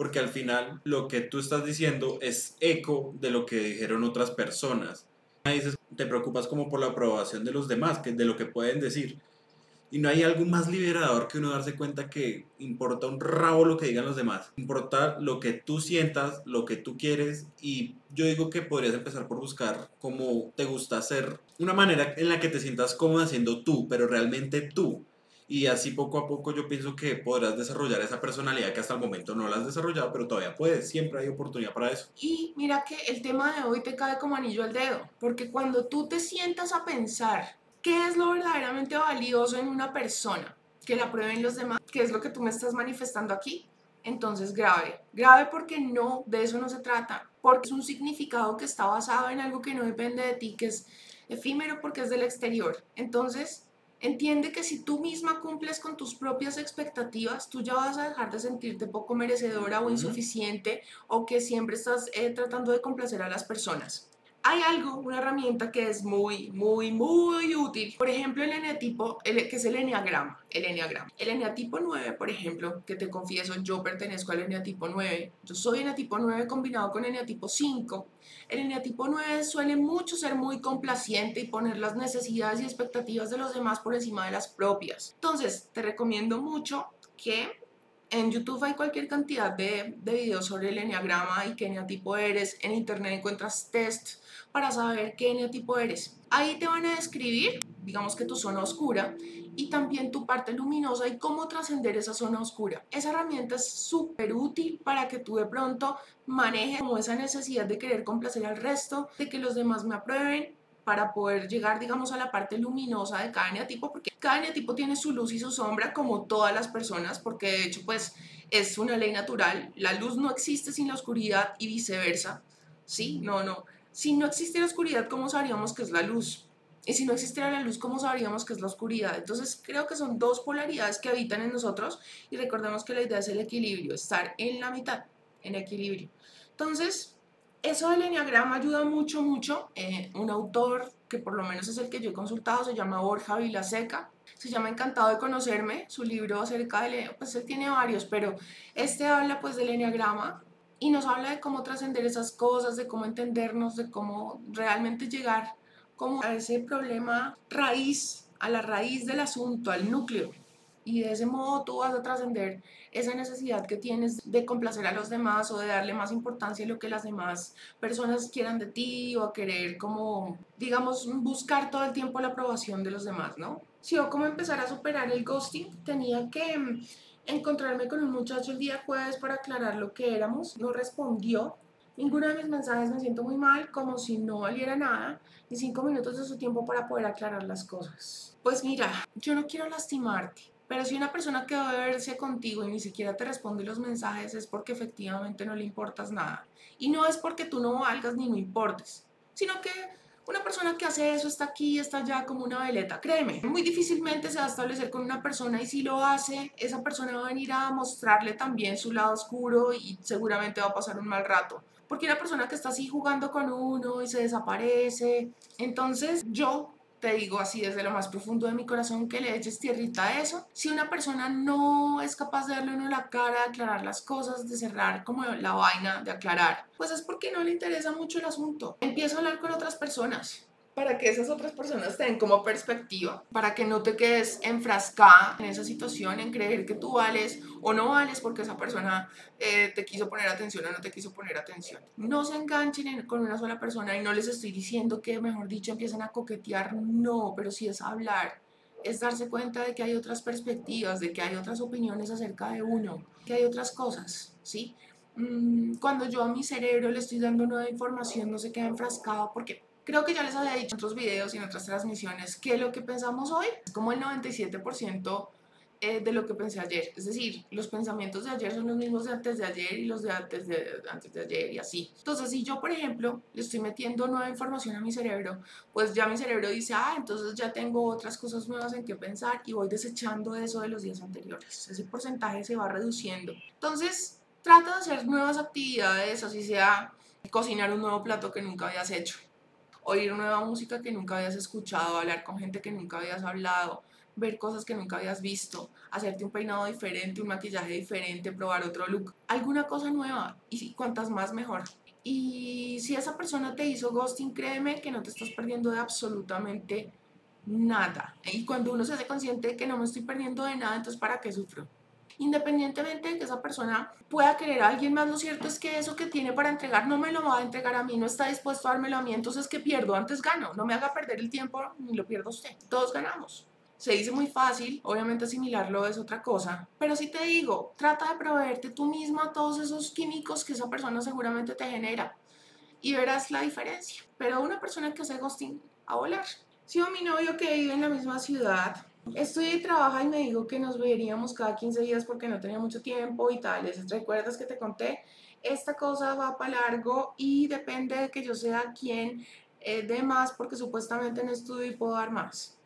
porque al final lo que tú estás diciendo es eco de lo que dijeron otras personas. Dices, te preocupas como por la aprobación de los demás, que de lo que pueden decir. Y no hay algo más liberador que uno darse cuenta que importa un rabo lo que digan los demás. Importa lo que tú sientas, lo que tú quieres. Y yo digo que podrías empezar por buscar cómo te gusta hacer. Una manera en la que te sientas cómoda siendo tú, pero realmente tú y así poco a poco yo pienso que podrás desarrollar esa personalidad que hasta el momento no la has desarrollado, pero todavía puedes, siempre hay oportunidad para eso. Y mira que el tema de hoy te cae como anillo al dedo, porque cuando tú te sientas a pensar qué es lo verdaderamente valioso en una persona, que la prueben los demás, qué es lo que tú me estás manifestando aquí, entonces grave, grave porque no, de eso no se trata, porque es un significado que está basado en algo que no depende de ti, que es efímero porque es del exterior. Entonces, Entiende que si tú misma cumples con tus propias expectativas, tú ya vas a dejar de sentirte poco merecedora o insuficiente o que siempre estás eh, tratando de complacer a las personas hay algo, una herramienta que es muy, muy, muy útil. Por ejemplo, el eneatipo, el, que es el eneagrama. El eneagrama. El eneatipo 9, por ejemplo, que te confieso, yo pertenezco al eneatipo 9. Yo soy eneatipo 9 combinado con eneatipo 5. El eneatipo 9 suele mucho ser muy complaciente y poner las necesidades y expectativas de los demás por encima de las propias. Entonces, te recomiendo mucho que en YouTube hay cualquier cantidad de, de videos sobre el eneagrama y qué eneatipo eres. En internet encuentras test para saber qué eneatipo eres. Ahí te van a describir, digamos que tu zona oscura y también tu parte luminosa y cómo trascender esa zona oscura. Esa herramienta es súper útil para que tú de pronto manejes como esa necesidad de querer complacer al resto, de que los demás me aprueben para poder llegar, digamos, a la parte luminosa de cada eneatipo, porque cada eneatipo tiene su luz y su sombra, como todas las personas, porque de hecho, pues, es una ley natural. La luz no existe sin la oscuridad y viceversa. ¿Sí? No, no. Si no existe la oscuridad, ¿cómo sabríamos que es la luz? Y si no existiera la luz, ¿cómo sabríamos que es la oscuridad? Entonces creo que son dos polaridades que habitan en nosotros y recordemos que la idea es el equilibrio, estar en la mitad, en equilibrio. Entonces, eso del enneagrama ayuda mucho, mucho. Eh, un autor que por lo menos es el que yo he consultado se llama Borja Vilaseca. Se llama Encantado de conocerme. Su libro acerca de, pues él tiene varios, pero este habla pues del enneagrama y nos habla de cómo trascender esas cosas, de cómo entendernos, de cómo realmente llegar como a ese problema raíz, a la raíz del asunto, al núcleo. Y de ese modo tú vas a trascender esa necesidad que tienes de complacer a los demás o de darle más importancia a lo que las demás personas quieran de ti o a querer como, digamos, buscar todo el tiempo la aprobación de los demás, ¿no? Si yo como empezar a superar el ghosting, tenía que encontrarme con un muchacho el día jueves para aclarar lo que éramos. No respondió, ninguno de mis mensajes, me siento muy mal, como si no valiera nada, ni cinco minutos de su tiempo para poder aclarar las cosas. Pues mira, yo no quiero lastimarte, pero si una persona que debe verse contigo y ni siquiera te responde los mensajes es porque efectivamente no le importas nada. Y no es porque tú no valgas ni no importes, sino que una persona que hace eso está aquí, está allá como una veleta. Créeme, muy difícilmente se va a establecer con una persona y si lo hace, esa persona va a venir a mostrarle también su lado oscuro y seguramente va a pasar un mal rato porque una persona que está así jugando con uno y se desaparece. Entonces yo te digo así desde lo más profundo de mi corazón que le eches tierrita a eso. Si una persona no es capaz de darle uno la cara, de aclarar las cosas, de cerrar como la vaina, de aclarar, pues es porque no le interesa mucho el asunto. Empiezo a hablar con otras personas para que esas otras personas te como perspectiva, para que no te quedes enfrascada en esa situación, en creer que tú vales o no vales porque esa persona eh, te quiso poner atención o no te quiso poner atención. No se enganchen con una sola persona y no les estoy diciendo que, mejor dicho, empiecen a coquetear, no, pero sí es hablar, es darse cuenta de que hay otras perspectivas, de que hay otras opiniones acerca de uno, que hay otras cosas, ¿sí? Mm, cuando yo a mi cerebro le estoy dando nueva información, no se queda enfrascado porque Creo que ya les había dicho en otros videos y en otras transmisiones que lo que pensamos hoy es como el 97% eh, de lo que pensé ayer. Es decir, los pensamientos de ayer son los mismos de antes de ayer y los de antes de, antes de ayer y así. Entonces, si yo, por ejemplo, le estoy metiendo nueva información a mi cerebro, pues ya mi cerebro dice, ah, entonces ya tengo otras cosas nuevas en que pensar y voy desechando eso de los días anteriores. Ese porcentaje se va reduciendo. Entonces, trata de hacer nuevas actividades, así sea cocinar un nuevo plato que nunca habías hecho oír nueva música que nunca habías escuchado, hablar con gente que nunca habías hablado, ver cosas que nunca habías visto, hacerte un peinado diferente, un maquillaje diferente, probar otro look, alguna cosa nueva y cuantas más mejor. Y si esa persona te hizo ghosting, créeme que no te estás perdiendo de absolutamente nada. Y cuando uno se hace consciente de que no me estoy perdiendo de nada, entonces ¿para qué sufro? Independientemente de que esa persona pueda querer a alguien más, lo cierto es que eso que tiene para entregar no me lo va a entregar a mí, no está dispuesto a dármelo a mí, entonces que pierdo? Antes gano, no me haga perder el tiempo ni lo pierdo usted, todos ganamos. Se dice muy fácil, obviamente asimilarlo es otra cosa, pero si te digo, trata de proveerte tú misma todos esos químicos que esa persona seguramente te genera y verás la diferencia. Pero una persona que hace ghosting, a volar. Si o mi novio que vive en la misma ciudad, Estudia y trabaja y me dijo que nos veríamos cada 15 días porque no tenía mucho tiempo y tales. ¿Recuerdas que te conté? Esta cosa va para largo y depende de que yo sea quien eh, dé más porque supuestamente no estudio y puedo dar más.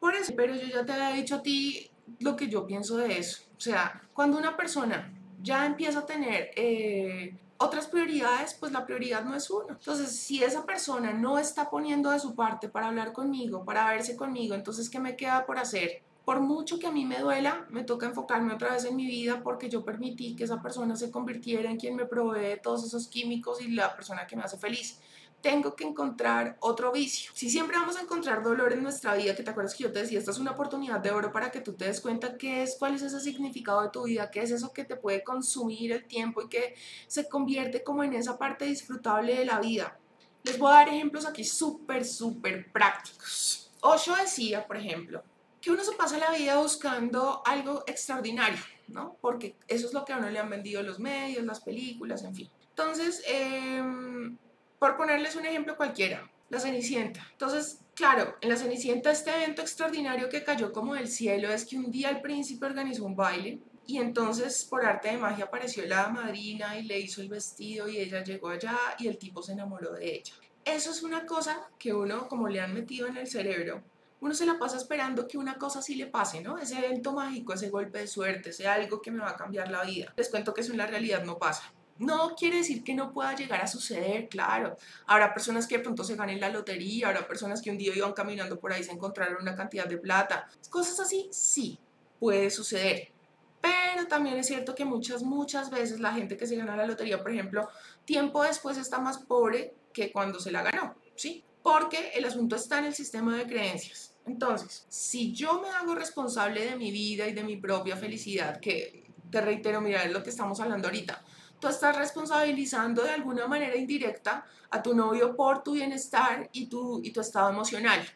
Por eso, pero yo ya te había dicho a ti lo que yo pienso de eso. O sea, cuando una persona ya empieza a tener eh, otras prioridades, pues la prioridad no es uno. Entonces, si esa persona no está poniendo de su parte para hablar conmigo, para verse conmigo, entonces, ¿qué me queda por hacer? Por mucho que a mí me duela, me toca enfocarme otra vez en mi vida porque yo permití que esa persona se convirtiera en quien me provee todos esos químicos y la persona que me hace feliz tengo que encontrar otro vicio. Si siempre vamos a encontrar dolor en nuestra vida, que te acuerdas que yo te decía, esta es una oportunidad de oro para que tú te des cuenta qué es, cuál es ese significado de tu vida, qué es eso que te puede consumir el tiempo y que se convierte como en esa parte disfrutable de la vida. Les voy a dar ejemplos aquí súper, súper prácticos. Osho decía, por ejemplo, que uno se pasa la vida buscando algo extraordinario, ¿no? Porque eso es lo que a uno le han vendido los medios, las películas, en fin. Entonces, eh, por ponerles un ejemplo cualquiera, La Cenicienta. Entonces, claro, en la Cenicienta este evento extraordinario que cayó como del cielo es que un día el príncipe organizó un baile y entonces por arte de magia apareció la madrina y le hizo el vestido y ella llegó allá y el tipo se enamoró de ella. Eso es una cosa que uno, como le han metido en el cerebro, uno se la pasa esperando que una cosa sí le pase, ¿no? Ese evento mágico, ese golpe de suerte, ese algo que me va a cambiar la vida. Les cuento que eso en la realidad no pasa. No quiere decir que no pueda llegar a suceder, claro. Habrá personas que de pronto se ganen la lotería, habrá personas que un día iban caminando por ahí y se encontraron una cantidad de plata. Cosas así, sí, puede suceder. Pero también es cierto que muchas, muchas veces la gente que se gana la lotería, por ejemplo, tiempo después está más pobre que cuando se la ganó, ¿sí? Porque el asunto está en el sistema de creencias. Entonces, si yo me hago responsable de mi vida y de mi propia felicidad, que te reitero, mira, es lo que estamos hablando ahorita, tú estás responsabilizando de alguna manera indirecta a tu novio por tu bienestar y tu, y tu estado emocional.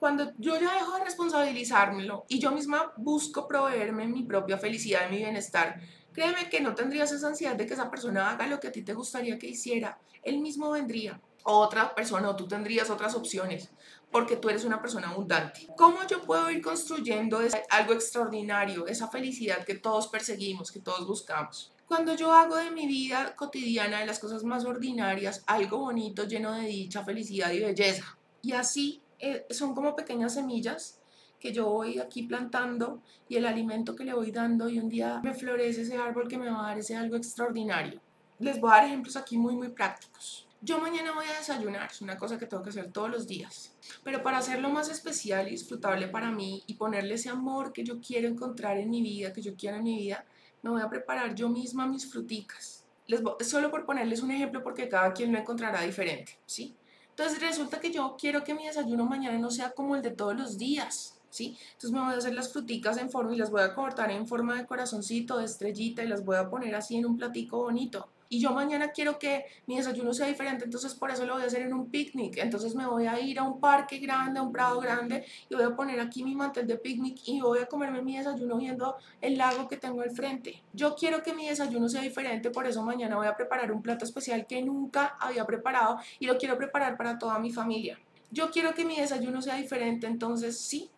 Cuando yo ya dejo de responsabilizármelo y yo misma busco proveerme mi propia felicidad y mi bienestar, créeme que no tendrías esa ansiedad de que esa persona haga lo que a ti te gustaría que hiciera. Él mismo vendría. Otra persona o tú tendrías otras opciones porque tú eres una persona abundante. ¿Cómo yo puedo ir construyendo algo extraordinario, esa felicidad que todos perseguimos, que todos buscamos? Cuando yo hago de mi vida cotidiana, de las cosas más ordinarias, algo bonito, lleno de dicha, felicidad y belleza. Y así eh, son como pequeñas semillas que yo voy aquí plantando y el alimento que le voy dando y un día me florece ese árbol que me va a dar ese algo extraordinario. Les voy a dar ejemplos aquí muy, muy prácticos. Yo mañana voy a desayunar, es una cosa que tengo que hacer todos los días, pero para hacerlo más especial y disfrutable para mí y ponerle ese amor que yo quiero encontrar en mi vida, que yo quiero en mi vida, me voy a preparar yo misma mis fruticas. Les solo por ponerles un ejemplo porque cada quien lo encontrará diferente, ¿sí? Entonces resulta que yo quiero que mi desayuno mañana no sea como el de todos los días, ¿sí? Entonces me voy a hacer las fruticas en forma y las voy a cortar en forma de corazoncito, de estrellita y las voy a poner así en un platico bonito y yo mañana quiero que mi desayuno sea diferente, entonces por eso lo voy a hacer en un picnic. Entonces me voy a ir a un parque grande, a un prado grande y voy a poner aquí mi mantel de picnic y voy a comerme mi desayuno viendo el lago que tengo al frente. Yo quiero que mi desayuno sea diferente, por eso mañana voy a preparar un plato especial que nunca había preparado y lo quiero preparar para toda mi familia. Yo quiero que mi desayuno sea diferente, entonces sí,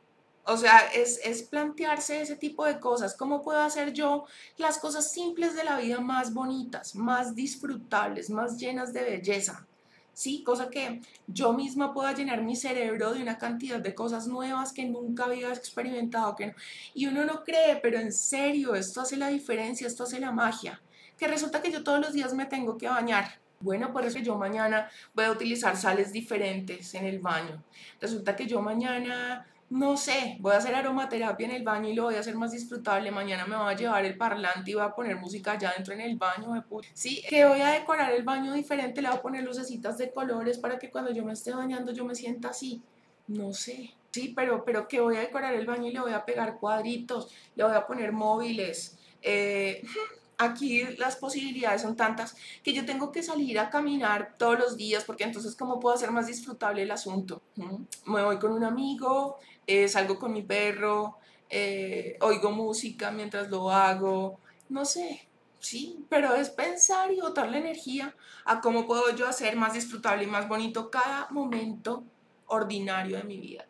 o sea, es, es, plantearse ese tipo de cosas. ¿Cómo puedo hacer yo las cosas simples de la vida más bonitas, más disfrutables, más llenas de belleza? Sí, cosa que yo misma pueda llenar mi cerebro de una cantidad de cosas nuevas que nunca había experimentado. Que Y uno no cree, pero en serio, esto hace la diferencia, esto hace la magia. Que resulta que yo todos los días me tengo que bañar. Bueno, por eso yo mañana voy a utilizar sales diferentes en el baño. Resulta que yo mañana no sé, voy a hacer aromaterapia en el baño y lo voy a hacer más disfrutable. Mañana me voy a llevar el parlante y voy a poner música allá dentro en el baño. Sí, que voy a decorar el baño diferente, le voy a poner lucecitas de colores para que cuando yo me esté bañando yo me sienta así. No sé. Sí, pero, pero que voy a decorar el baño y le voy a pegar cuadritos, le voy a poner móviles. Eh, aquí las posibilidades son tantas que yo tengo que salir a caminar todos los días porque entonces cómo puedo hacer más disfrutable el asunto. Me voy con un amigo, eh, salgo con mi perro, eh, oigo música mientras lo hago, no sé, sí, pero es pensar y botar la energía a cómo puedo yo hacer más disfrutable y más bonito cada momento ordinario de mi vida.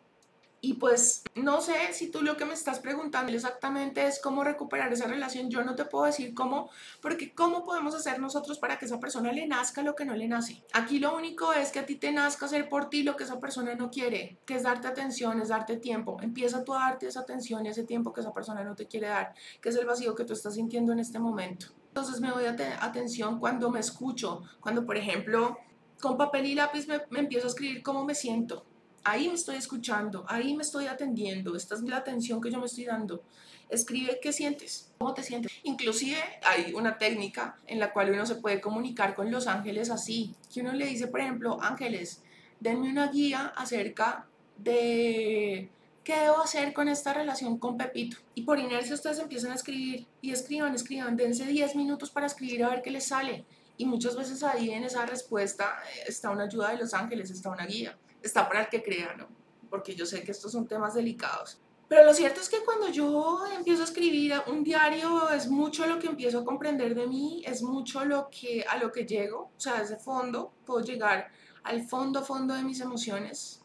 Y pues no sé si tú lo que me estás preguntando exactamente es cómo recuperar esa relación. Yo no te puedo decir cómo, porque cómo podemos hacer nosotros para que esa persona le nazca lo que no le nace. Aquí lo único es que a ti te nazca hacer por ti lo que esa persona no quiere, que es darte atención, es darte tiempo. Empieza tú a darte esa atención y ese tiempo que esa persona no te quiere dar, que es el vacío que tú estás sintiendo en este momento. Entonces me doy atención cuando me escucho, cuando por ejemplo con papel y lápiz me, me empiezo a escribir cómo me siento ahí me estoy escuchando, ahí me estoy atendiendo, esta es la atención que yo me estoy dando. Escribe qué sientes, cómo te sientes. Inclusive hay una técnica en la cual uno se puede comunicar con los ángeles así, que uno le dice, por ejemplo, ángeles, denme una guía acerca de qué debo hacer con esta relación con Pepito. Y por inercia ustedes empiezan a escribir y escriban, escriban, dense 10 minutos para escribir a ver qué les sale. Y muchas veces ahí en esa respuesta está una ayuda de los ángeles, está una guía está para el que crea, ¿no? Porque yo sé que estos son temas delicados. Pero lo cierto es que cuando yo empiezo a escribir un diario es mucho lo que empiezo a comprender de mí, es mucho lo que, a lo que llego, o sea, ese fondo puedo llegar al fondo, fondo de mis emociones,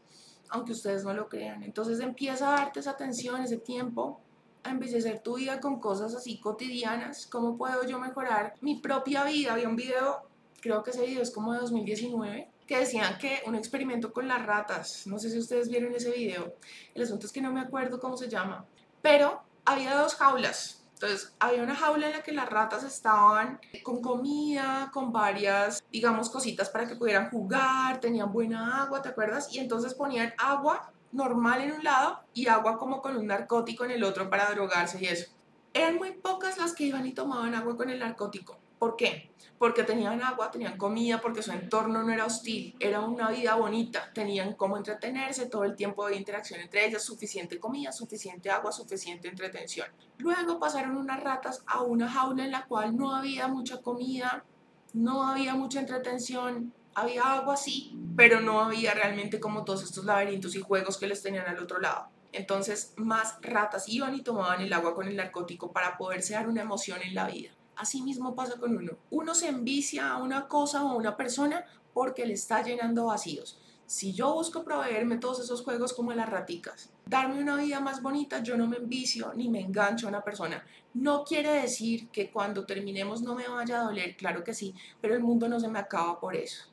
aunque ustedes no lo crean. Entonces empieza a darte esa atención, ese tiempo, a embellecer tu vida con cosas así cotidianas. ¿Cómo puedo yo mejorar mi propia vida? Había un video, creo que ese video es como de 2019, que decían que un experimento con las ratas, no sé si ustedes vieron ese video, el asunto es que no me acuerdo cómo se llama, pero había dos jaulas. Entonces, había una jaula en la que las ratas estaban con comida, con varias, digamos, cositas para que pudieran jugar, tenían buena agua, ¿te acuerdas? Y entonces ponían agua normal en un lado y agua como con un narcótico en el otro para drogarse y eso. Eran muy pocas las que iban y tomaban agua con el narcótico. ¿Por qué? Porque tenían agua, tenían comida, porque su entorno no era hostil, era una vida bonita, tenían cómo entretenerse, todo el tiempo de interacción entre ellas, suficiente comida, suficiente agua, suficiente entretención. Luego pasaron unas ratas a una jaula en la cual no había mucha comida, no había mucha entretención, había agua sí, pero no había realmente como todos estos laberintos y juegos que les tenían al otro lado. Entonces más ratas iban y tomaban el agua con el narcótico para poderse dar una emoción en la vida. Así mismo pasa con uno. Uno se envicia a una cosa o a una persona porque le está llenando vacíos. Si yo busco proveerme todos esos juegos como las raticas, darme una vida más bonita, yo no me envicio ni me engancho a una persona. No quiere decir que cuando terminemos no me vaya a doler, claro que sí, pero el mundo no se me acaba por eso.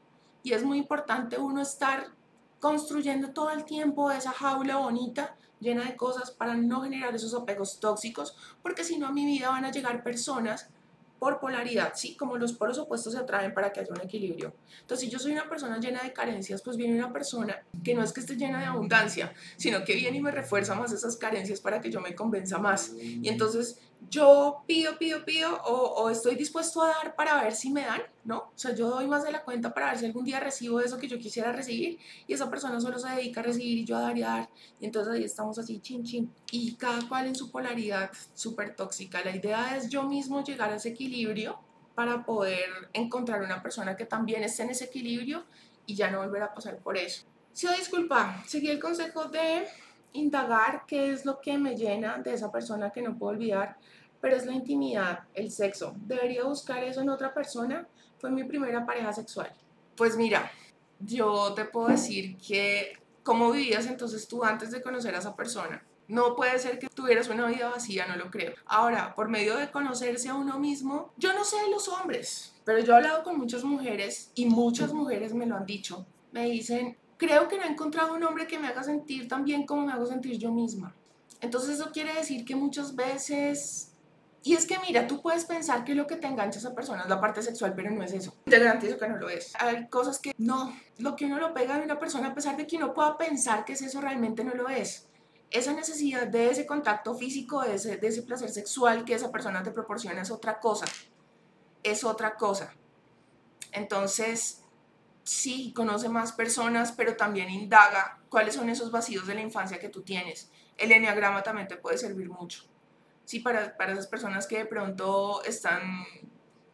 Y es muy importante uno estar construyendo todo el tiempo esa jaula bonita llena de cosas para no generar esos apegos tóxicos, porque si no a mi vida van a llegar personas por polaridad, ¿sí? Como los polos opuestos se atraen para que haya un equilibrio. Entonces, si yo soy una persona llena de carencias, pues viene una persona que no es que esté llena de abundancia, sino que viene y me refuerza más esas carencias para que yo me convenza más. Y entonces yo pido, pido, pido o, estoy dispuesto a dar para ver si me dan, ¿no? O sea, yo doy más de la cuenta para ver si algún día recibo eso que yo quisiera recibir y esa persona solo se dedica a recibir y yo a dar y a dar. Y entonces ahí estamos así, chin, chin. Y cada cual en su polaridad súper tóxica. La idea es yo mismo llegar a ese equilibrio para poder encontrar una persona que también esté en ese equilibrio y ya no volver a pasar por eso. Sí, disculpa, seguí el consejo de indagar qué es lo que me llena de esa persona que no puedo olvidar, pero es la intimidad, el sexo. ¿Debería buscar eso en otra persona? Fue mi primera pareja sexual. Pues mira, yo te puedo decir que cómo vivías entonces tú antes de conocer a esa persona. No puede ser que tuvieras una vida vacía, no lo creo. Ahora, por medio de conocerse a uno mismo, yo no sé de los hombres, pero yo he hablado con muchas mujeres y muchas mujeres me lo han dicho. Me dicen, creo que no he encontrado un hombre que me haga sentir tan bien como me hago sentir yo misma. Entonces eso quiere decir que muchas veces... Y es que mira, tú puedes pensar que lo que te engancha a esa persona es la parte sexual, pero no es eso. Te garantizo que no lo es. Hay cosas que no, lo que uno lo pega de una persona, a pesar de que uno pueda pensar que es eso, realmente no lo es. Esa necesidad de ese contacto físico, de ese, de ese placer sexual que esa persona te proporciona es otra cosa. Es otra cosa. Entonces, sí, conoce más personas, pero también indaga cuáles son esos vacíos de la infancia que tú tienes. El enneagrama también te puede servir mucho. Sí, para, para esas personas que de pronto están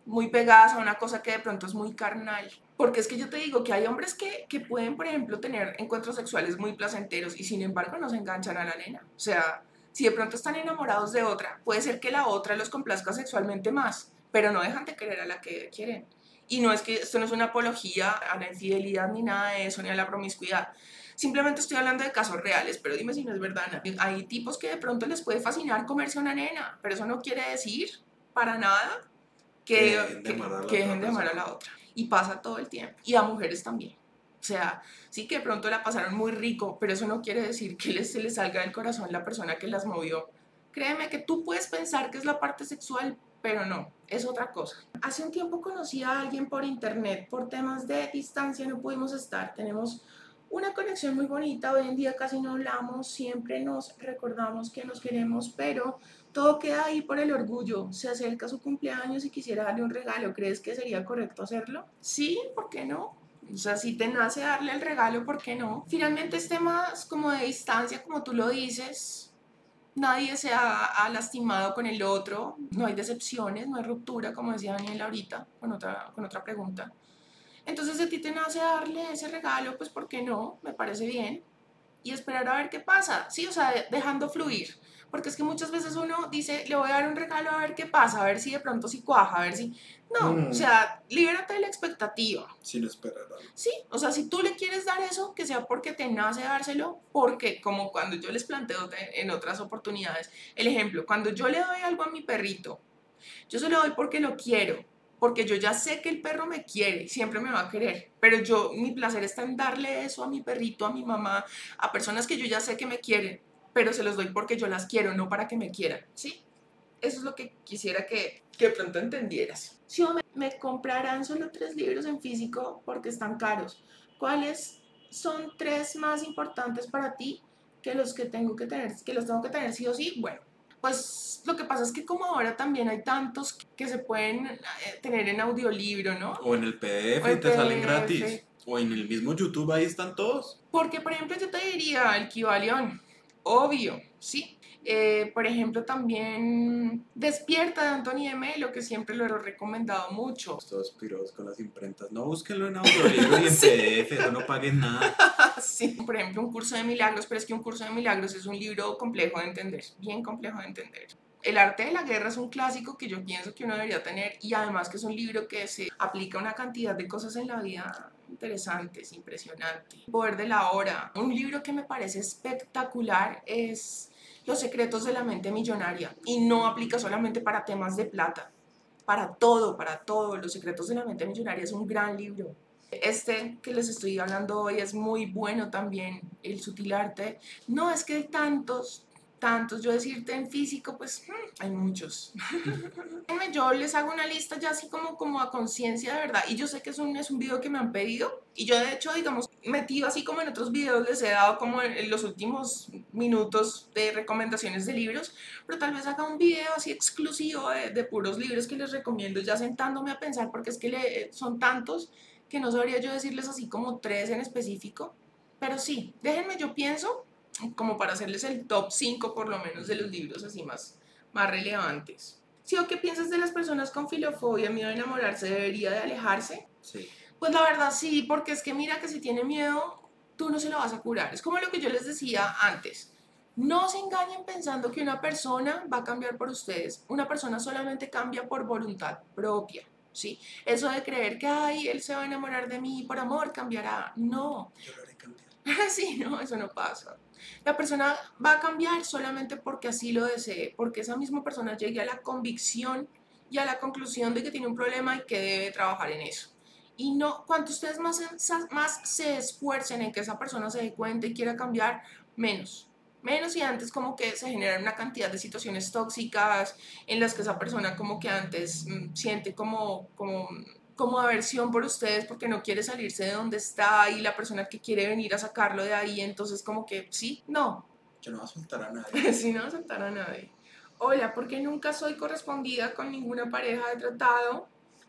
muy pegadas a una cosa que de pronto es muy carnal. Porque es que yo te digo que hay hombres que, que pueden, por ejemplo, tener encuentros sexuales muy placenteros y sin embargo no se enganchan a la nena. O sea, si de pronto están enamorados de otra, puede ser que la otra los complazca sexualmente más, pero no dejan de querer a la que quieren. Y no es que esto no es una apología a la infidelidad ni nada de eso, ni a la promiscuidad. Simplemente estoy hablando de casos reales, pero dime si no es verdad. Hay tipos que de pronto les puede fascinar comerse a una nena, pero eso no quiere decir para nada que, dejen de amar a la otra. Y pasa todo el tiempo. Y a mujeres también. O sea, sí que de pronto la pasaron muy rico, pero eso no quiere decir que les, se les salga del corazón la persona que las movió. Créeme que tú puedes pensar que es la parte sexual, pero no, es otra cosa. Hace un tiempo conocí a alguien por internet, por temas de distancia no pudimos estar, tenemos una conexión muy bonita, hoy en día casi no hablamos, siempre nos recordamos que nos queremos, pero todo queda ahí por el orgullo. Se acerca su cumpleaños y quisiera darle un regalo, ¿crees que sería correcto hacerlo? Sí, ¿por qué no? O sea, si te nace darle el regalo, ¿por qué no? Finalmente es temas como de distancia, como tú lo dices, nadie se ha, lastimado con el otro, no hay decepciones, no hay ruptura, como decía Daniel ahorita con otra, con otra pregunta. Entonces, si a ti te nace darle ese regalo, pues ¿por qué no? Me parece bien. Y esperar a ver qué pasa, sí, o sea, dejando fluir. Porque es que muchas veces uno dice, le voy a dar un regalo a ver qué pasa, a ver si de pronto si cuaja, a ver si... No, Mm. o sea, libérate de la expectativa. Sin esperar algo. Sí, o sea, si tú le quieres dar eso, que sea porque te nace dárselo, porque como cuando yo les planteo en otras oportunidades, el ejemplo, cuando yo le doy algo a mi perrito, yo se lo doy porque lo quiero, porque yo ya sé que el perro me quiere, siempre me va a querer, pero yo, mi placer está en darle eso a mi perrito, a mi mamá, a personas que yo ya sé que me quieren, pero se los doy porque yo las quiero, no para que me quieran, ¿sí? Eso es lo que quisiera que, que pronto entendieras. Si me, me comprarán solo tres libros en físico porque están caros, ¿cuáles son tres más importantes para ti que los que tengo que tener, que los tengo que tener sí o sí? Bueno, pues lo que pasa es que como ahora también hay tantos que se pueden eh, tener en audiolibro, ¿no? O en el PDF y te salen PDF. gratis. O en el mismo YouTube, ahí están todos. Porque, por ejemplo, yo te diría el Kibalión, obvio, sí. Eh, por ejemplo, también Despierta de Anthony M. Lo que siempre lo he recomendado mucho. Todos piros con las imprentas. No, búsquenlo en audiolibro y en Sí. PDF, eso no paguen nada. Sí. Por ejemplo, un curso de milagros, pero es que un curso de milagros es un libro complejo de entender, bien complejo de entender. El arte de la guerra es un clásico que yo pienso que uno debería tener y además que es un libro que se aplica a una cantidad de cosas en la vida interesantes, impresionante. Poder de la hora. Un libro que me parece espectacular es Los secretos de la mente millonaria y no aplica solamente para temas de plata, para todo, para todo. Los secretos de la mente millonaria es un gran libro. Este que les estoy hablando hoy es muy bueno también, el sutil arte. No es que hay tantos, tantos. Yo decirte en físico, pues hmm, hay muchos. yo les hago una lista ya así como, como a conciencia de verdad. Y yo sé que es un, es un video que me han pedido. Y yo de hecho, digamos, metido así como en otros videos les he dado como en, en los últimos minutos de recomendaciones de libros. Pero tal vez haga un video así exclusivo de, de puros libros que les recomiendo ya sentándome a pensar porque es que le, son tantos que no sabría yo decirles así como tres en específico. Pero sí, déjenme, yo pienso, como para hacerles el top 5 por lo menos de los libros así más, más relevantes. ¿Sí o qué piensas de las personas con filofobia, miedo a enamorarse, debería de alejarse? Sí. Pues la verdad sí, porque es que mira que si tiene miedo, tú no se lo vas a curar. Es como lo que yo les decía antes. No se engañen pensando que una persona va a cambiar por ustedes. Una persona solamente cambia por voluntad propia. ¿sí? Eso de creer que, ay, él se va a enamorar de mí por amor, cambiará. No. Yo lo haré cambiar. sí, no, eso no pasa. La persona va a cambiar solamente porque así lo desee, porque esa misma persona llegue a la convicción y a la conclusión de que tiene un problema y que debe trabajar en eso. Y no, cuanto ustedes más, más se esfuercen en que esa persona se dé cuenta y quiera cambiar, menos. Menos y antes como que se generan una cantidad de situaciones tóxicas en las que esa persona como que antes mmm, siente como, como, como aversión por ustedes porque no quiere salirse de donde está y la persona que quiere venir a sacarlo de ahí, entonces como que sí, no. Yo no voy a soltar a nadie. sí, no voy a soltar a nadie. Hola, porque nunca soy correspondida con ninguna pareja de tratado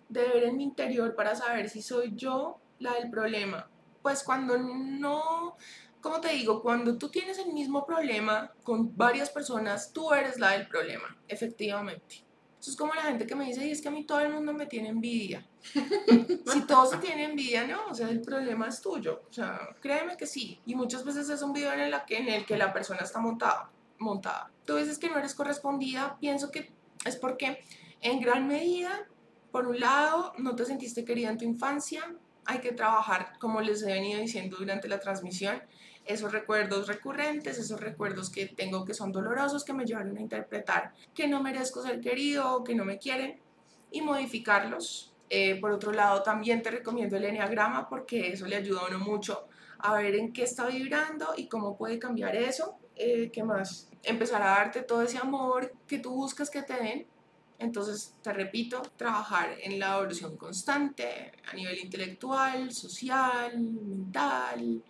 de ver en mi interior para saber si soy yo la del problema. Pues cuando no, como te digo, cuando tú tienes el mismo problema con varias personas, tú eres la del problema, efectivamente. Eso es como la gente que me dice, y es que a mí todo el mundo me tiene envidia. si todos se tienen envidia, no, o sea, el problema es tuyo. O sea, créeme que sí. Y muchas veces es un video en el que, en el, que la persona está montada, montada. Tú dices que no eres correspondida, pienso que es porque en gran medida, por un lado, no te sentiste querida en tu infancia, hay que trabajar, como les he venido diciendo durante la transmisión, esos recuerdos recurrentes, esos recuerdos que tengo que son dolorosos, que me llevaron a interpretar que no merezco ser querido, que no me quieren, y modificarlos. Eh, por otro lado, también te recomiendo el Enneagrama porque eso le ayuda a uno mucho a ver en qué está vibrando y cómo puede cambiar eso. Eh, ¿Qué más? Empezar a darte todo ese amor que tú buscas que te den. Entonces, te repito, trabajar en la evolución constante a nivel intelectual, social, mental,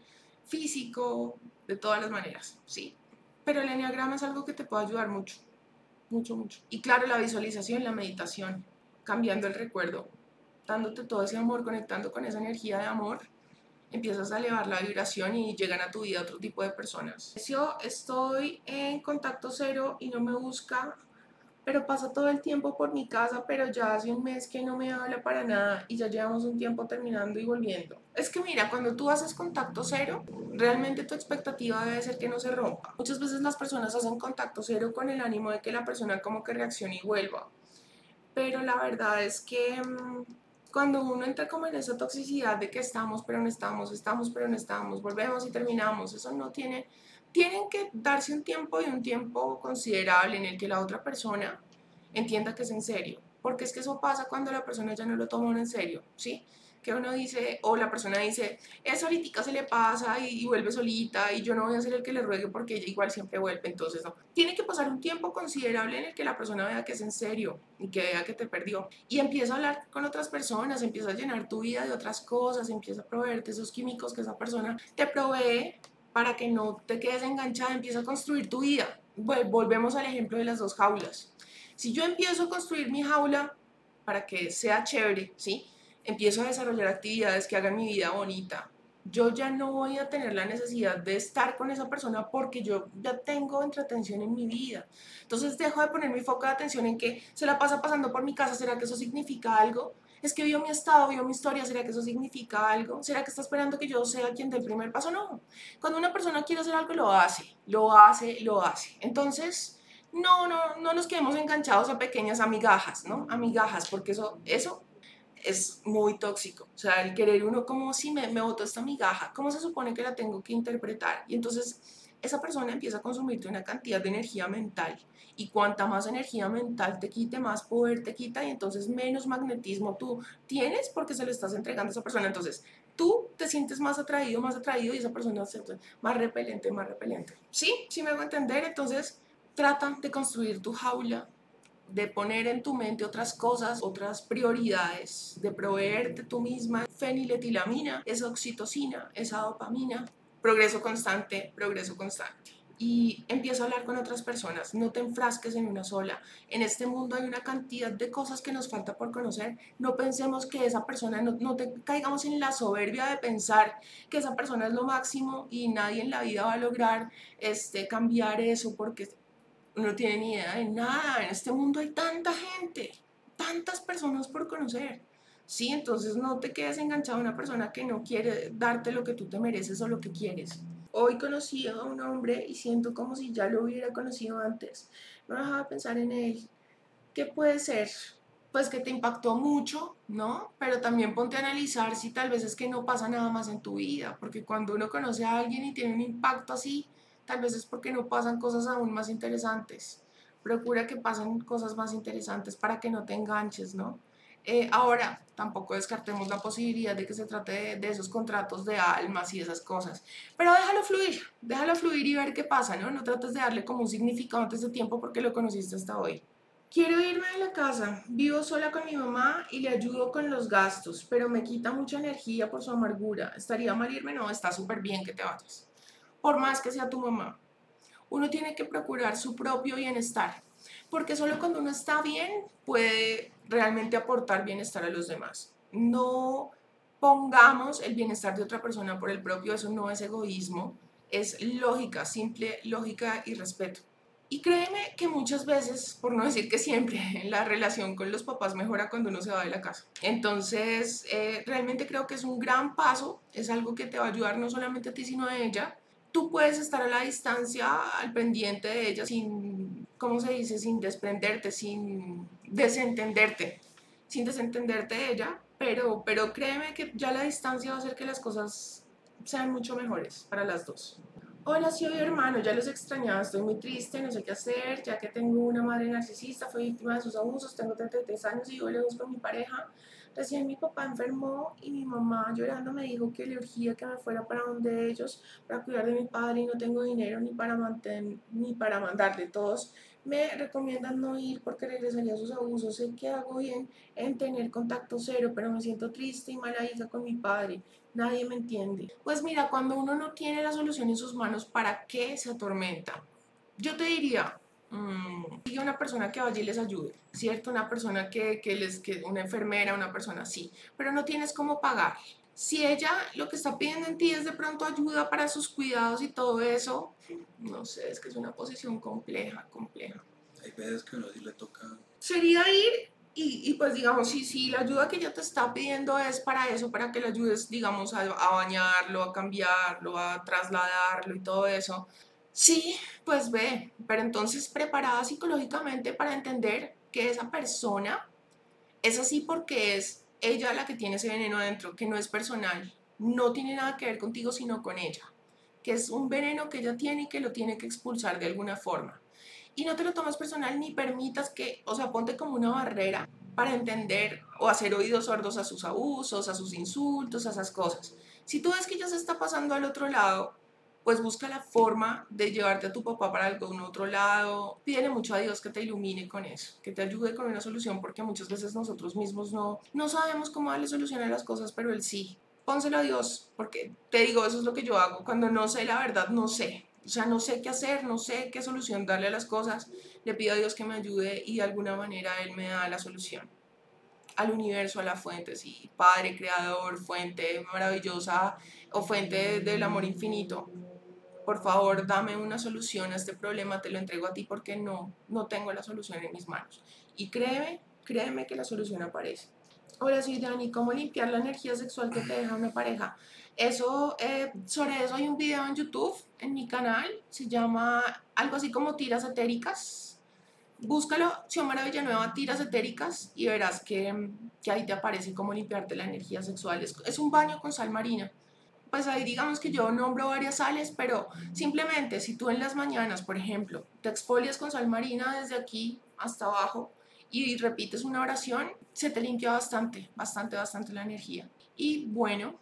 físico, de todas las maneras, ¿sí? Pero el enneagrama es algo que te puede ayudar mucho, mucho, mucho. Y claro, la visualización, la meditación, cambiando el recuerdo, dándote todo ese amor, conectando con esa energía de amor, empiezas a elevar la vibración y llegan a tu vida otro tipo de personas. Yo estoy en contacto cero y no me busca pero pasa todo el tiempo por mi casa, pero ya hace un mes que no me habla para nada y ya llevamos un tiempo terminando y volviendo. Es que mira, cuando tú haces contacto cero, realmente tu expectativa debe ser que no se rompa. Muchas veces las personas hacen contacto cero con el ánimo de que la persona como que reaccione y vuelva. Pero la verdad es que mm, cuando uno entra como en esa toxicidad de que estamos pero no estamos, estamos pero no estamos, volvemos y terminamos, eso no tiene tienen que darse un tiempo y un tiempo considerable en el que la otra persona entienda que es en serio. Porque es que eso pasa cuando la persona ya no lo toma en serio, ¿sí? Que uno dice, o la persona dice, es ahorita se le pasa y, vuelve solita y yo no voy a ser el que le ruegue porque ella igual siempre vuelve. Entonces, no. Tiene que pasar un tiempo considerable en el que la persona vea que es en serio y que vea que te perdió. Y empieza a hablar con otras personas, empieza a llenar tu vida de otras cosas, empieza a proveerte esos químicos que esa persona te provee para que no te quedes enganchada, empieza a construir tu vida. Volvemos al ejemplo de las dos jaulas. Si yo empiezo a construir mi jaula para que sea chévere, ¿sí? Empiezo a desarrollar actividades que hagan mi vida bonita. Yo ya no voy a tener la necesidad de estar con esa persona porque yo ya tengo entretención en mi vida. Entonces dejo de poner mi foco de atención en que se la pasa pasando por mi casa. ¿Será que eso significa algo? Es que vio mi estado, vio mi historia, ¿será que eso significa algo? ¿Será que está esperando que yo sea quien dé el primer paso? No. Cuando una persona quiere hacer algo, lo hace, lo hace, lo hace. Entonces, no, no, no nos quedemos enganchados a pequeñas amigajas, ¿no? Amigajas, porque eso, eso es muy tóxico. O sea, el querer uno como si me, me botó esta migaja, ¿cómo se supone que la tengo que interpretar? Y entonces esa persona empieza a consumirte una cantidad de energía mental y cuanta más energía mental te quite, más poder te quita y entonces menos magnetismo tú tienes porque se lo estás entregando a esa persona. Entonces tú te sientes más atraído, más atraído y esa persona se más repelente, más repelente. ¿Sí? ¿Sí me hago entender? Entonces trata de construir tu jaula, de poner en tu mente otras cosas, otras prioridades, de proveerte tú misma feniletilamina, esa oxitocina, esa dopamina, progreso constante, progreso constante. Y empiezo a hablar con otras personas, no te enfrasques en una sola. En este mundo hay una cantidad de cosas que nos falta por conocer. No pensemos que esa persona, no, no te caigamos en la soberbia de pensar que esa persona es lo máximo y nadie en la vida va a lograr este, cambiar eso porque no tiene ni idea de nada. En este mundo hay tanta gente, tantas personas por conocer. ¿Sí? Entonces no te quedes enganchado a una persona que no quiere darte lo que tú te mereces o lo que quieres. Hoy conocí a un hombre y siento como si ya lo hubiera conocido antes. No dejaba de pensar en él. ¿Qué puede ser? Pues que te impactó mucho, ¿no? Pero también ponte a analizar si tal vez es que no pasa nada más en tu vida, porque cuando uno conoce a alguien y tiene un impacto así, tal vez es porque no pasan cosas aún más interesantes. Procura que pasen cosas más interesantes para que no te enganches, ¿no? Eh, ahora, tampoco descartemos la posibilidad de que se trate de, esos contratos de almas y esas cosas, pero déjalo fluir, déjalo fluir y ver qué pasa, ¿no? No trates de darle como un significado antes de tiempo porque lo conociste hasta hoy. Quiero irme de la casa, vivo sola con mi mamá y le ayudo con los gastos, pero me quita mucha energía por su amargura. ¿Estaría mal irme? No, está súper bien que te vayas. Por más que sea tu mamá. Uno tiene que procurar su propio bienestar, porque solo cuando uno está bien puede realmente aportar bienestar a los demás. No pongamos el bienestar de otra persona por el propio, eso no es egoísmo, es lógica, simple lógica y respeto. Y créeme que muchas veces, por no decir que siempre, la relación con los papás mejora cuando uno se va de la casa. Entonces, eh, realmente creo que es un gran paso, es algo que te va a ayudar no solamente a ti, sino a ella. Tú puedes estar a la distancia, al pendiente de ella, sin, ¿cómo se dice? Sin desprenderte, sin desentenderte, sin desentenderte de ella, pero, pero créeme que ya la distancia va a hacer que las cosas sean mucho mejores para las dos. Hola, soy hermano, ya los extrañaba, estoy muy triste, no sé qué hacer, ya que tengo una madre narcisista, fui víctima de sus abusos, tengo 33 años y vivo lejos con mi pareja. Recién mi papá enfermó y mi mamá llorando me dijo que le urgía que me fuera para donde ellos para cuidar de mi padre y no tengo dinero ni para, mantener, ni para mandarle todos me recomiendan no ir porque regresaría a sus abusos. Sé que hago bien en tener contacto cero, pero me siento triste y mala hija con mi padre. Nadie me entiende. Pues mira, cuando uno no tiene la solución en sus manos, ¿para qué se atormenta? Yo te diría, mmm, una persona que y les ayude, ¿cierto? Una persona que, que les, que una enfermera, una persona así, pero no tienes cómo pagar. Si ella lo que está pidiendo en ti es de pronto ayuda para sus cuidados y todo eso, no sé, es que es una posición compleja, compleja. hay veces que uno sí le toca... Sería ir y, y, pues digamos, si, si la ayuda que ella te está pidiendo es para eso, para que le ayudes, digamos, a, a bañarlo, a cambiarlo, a trasladarlo y todo eso, sí, pues ve, pero entonces preparada psicológicamente para entender que esa persona es así porque es ella la que tiene ese veneno adentro, que no es personal, no tiene nada que ver contigo, sino con ella, que es un veneno que ella tiene y que lo tiene que expulsar de alguna forma. Y no te lo tomas personal ni permitas que, o sea, ponte como una barrera para entender o hacer oídos sordos a sus abusos, a sus insultos, a esas cosas. Si tú ves que ya se está pasando al otro lado, pues busca la forma de llevarte a tu papá para algún otro lado. Pídele mucho a Dios que te ilumine con eso, que te ayude con una solución, porque muchas veces nosotros mismos no, no sabemos cómo darle solución a las cosas, pero Él sí. Pónselo a Dios, porque te digo, eso es lo que yo hago. Cuando no sé la verdad, no sé. O sea, no sé qué hacer, no sé qué solución darle a las cosas. Le pido a Dios que me ayude y de alguna manera Él me da la solución al universo, a la fuente, sí, Padre, Creador, fuente maravillosa o fuente del amor infinito por favor, dame una solución a este problema, te lo entrego a ti porque no, no tengo la solución en mis manos. Y créeme, créeme que la solución aparece. Hola, soy Dani, ¿cómo limpiar la energía sexual que te deja una pareja? Eso, eh, sobre eso hay un video en YouTube, en mi canal, se llama algo así como tiras etéricas. Búscalo, Xiomara Villanueva, tiras etéricas, y verás que, que ahí te aparece cómo limpiarte la energía sexual. Es, es un baño con sal marina pues ahí digamos que yo nombro varias sales, pero simplemente si tú en las mañanas, por ejemplo, te exfolias con sal marina desde aquí hasta abajo y repites una oración, se te limpia bastante, bastante, bastante la energía. Y bueno,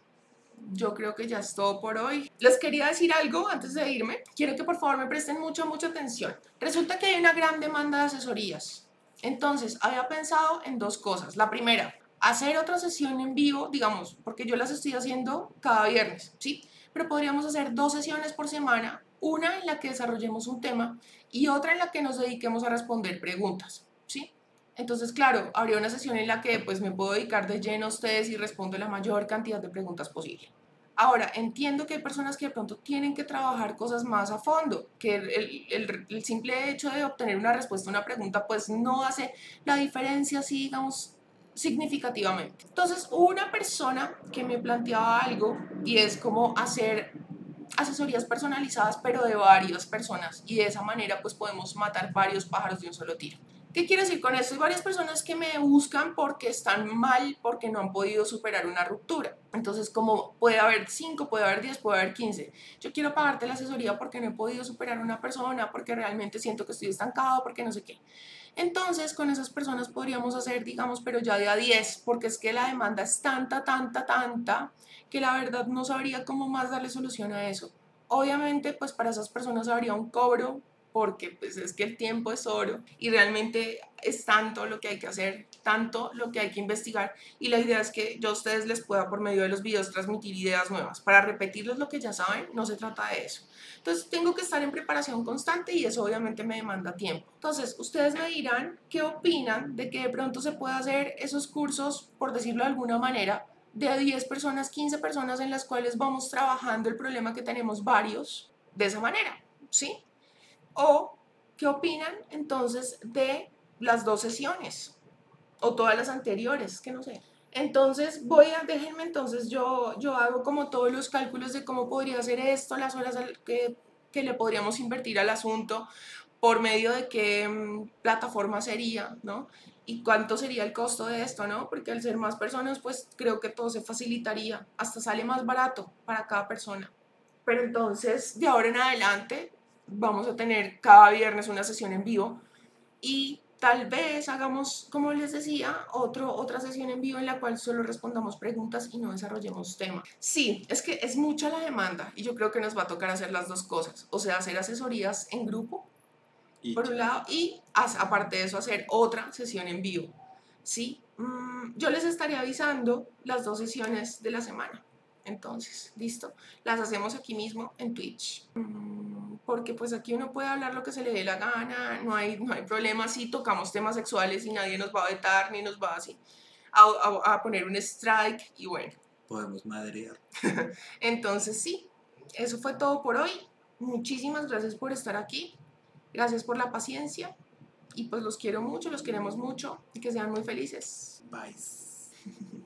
yo creo que ya es todo por hoy. Les quería decir algo antes de irme. Quiero que por favor me presten mucha, mucha atención. Resulta que hay una gran demanda de asesorías. Entonces, había pensado en dos cosas. La primera, hacer otra sesión en vivo, digamos, porque yo las estoy haciendo cada viernes, ¿sí? Pero podríamos hacer dos sesiones por semana, una en la que desarrollemos un tema y otra en la que nos dediquemos a responder preguntas, ¿sí? Entonces, claro, habría una sesión en la que pues me puedo dedicar de lleno a ustedes y respondo la mayor cantidad de preguntas posible. Ahora, entiendo que hay personas que de pronto tienen que trabajar cosas más a fondo, que el, el, simple hecho de obtener una respuesta a una pregunta pues no hace la diferencia si, digamos, significativamente. Entonces, una persona que me planteaba algo y es como hacer asesorías personalizadas, pero de varias personas y de esa manera pues podemos matar varios pájaros de un solo tiro. ¿Qué quiero decir con esto? Hay varias personas que me buscan porque están mal, porque no han podido superar una ruptura. Entonces, como puede haber 5, puede haber 10, puede haber 15. Yo quiero pagarte la asesoría porque no he podido superar una persona, porque realmente siento que estoy estancado, porque no sé qué. Entonces, con esas personas podríamos hacer, digamos, pero ya de a 10, porque es que la demanda es tanta, tanta, tanta, que la verdad no sabría cómo más darle solución a eso. Obviamente, pues para esas personas habría un cobro porque pues es que el tiempo es oro y realmente es tanto lo que hay que hacer, tanto lo que hay que investigar y la idea es que yo a ustedes les pueda por medio de los videos transmitir ideas nuevas. Para repetirles lo que ya saben, no se trata de eso. Entonces tengo que estar en preparación constante y eso obviamente me demanda tiempo. Entonces ustedes me dirán qué opinan de que de pronto se pueda hacer esos cursos, por decirlo de alguna manera, de 10 personas, 15 personas en las cuales vamos trabajando el problema que tenemos varios de esa manera, ¿sí? ¿O qué opinan entonces de las dos sesiones? O todas las anteriores, que no sé. Entonces voy a, déjenme entonces, yo, yo hago como todos los cálculos de cómo podría ser esto, las horas que, que le podríamos invertir al asunto, por medio de qué mm, plataforma sería, ¿no? Y cuánto sería el costo de esto, ¿no? Porque al ser más personas, pues creo que todo se facilitaría, hasta sale más barato para cada persona. Pero entonces, de ahora en adelante, vamos a tener cada viernes una sesión en vivo y tal vez hagamos, como les decía, otro, otra sesión en vivo en la cual solo respondamos preguntas y no desarrollemos tema. Sí, es que es mucha la demanda y yo creo que nos va a tocar hacer las dos cosas, o sea, hacer asesorías en grupo, por un lado, y aparte de eso, hacer otra sesión en vivo. Sí, mm, yo les estaré avisando las dos sesiones de la semana. Entonces, listo, las hacemos aquí mismo en Twitch. Mm, porque pues aquí uno puede hablar lo que se le dé la gana, no hay, no hay problema si tocamos temas sexuales y nadie nos va a vetar ni nos va así a, a, poner un strike y bueno. Podemos madrear. Entonces sí, eso fue todo por hoy. Muchísimas gracias por estar aquí. Gracias por la paciencia y pues los quiero mucho, los queremos mucho y que sean muy felices. Bye.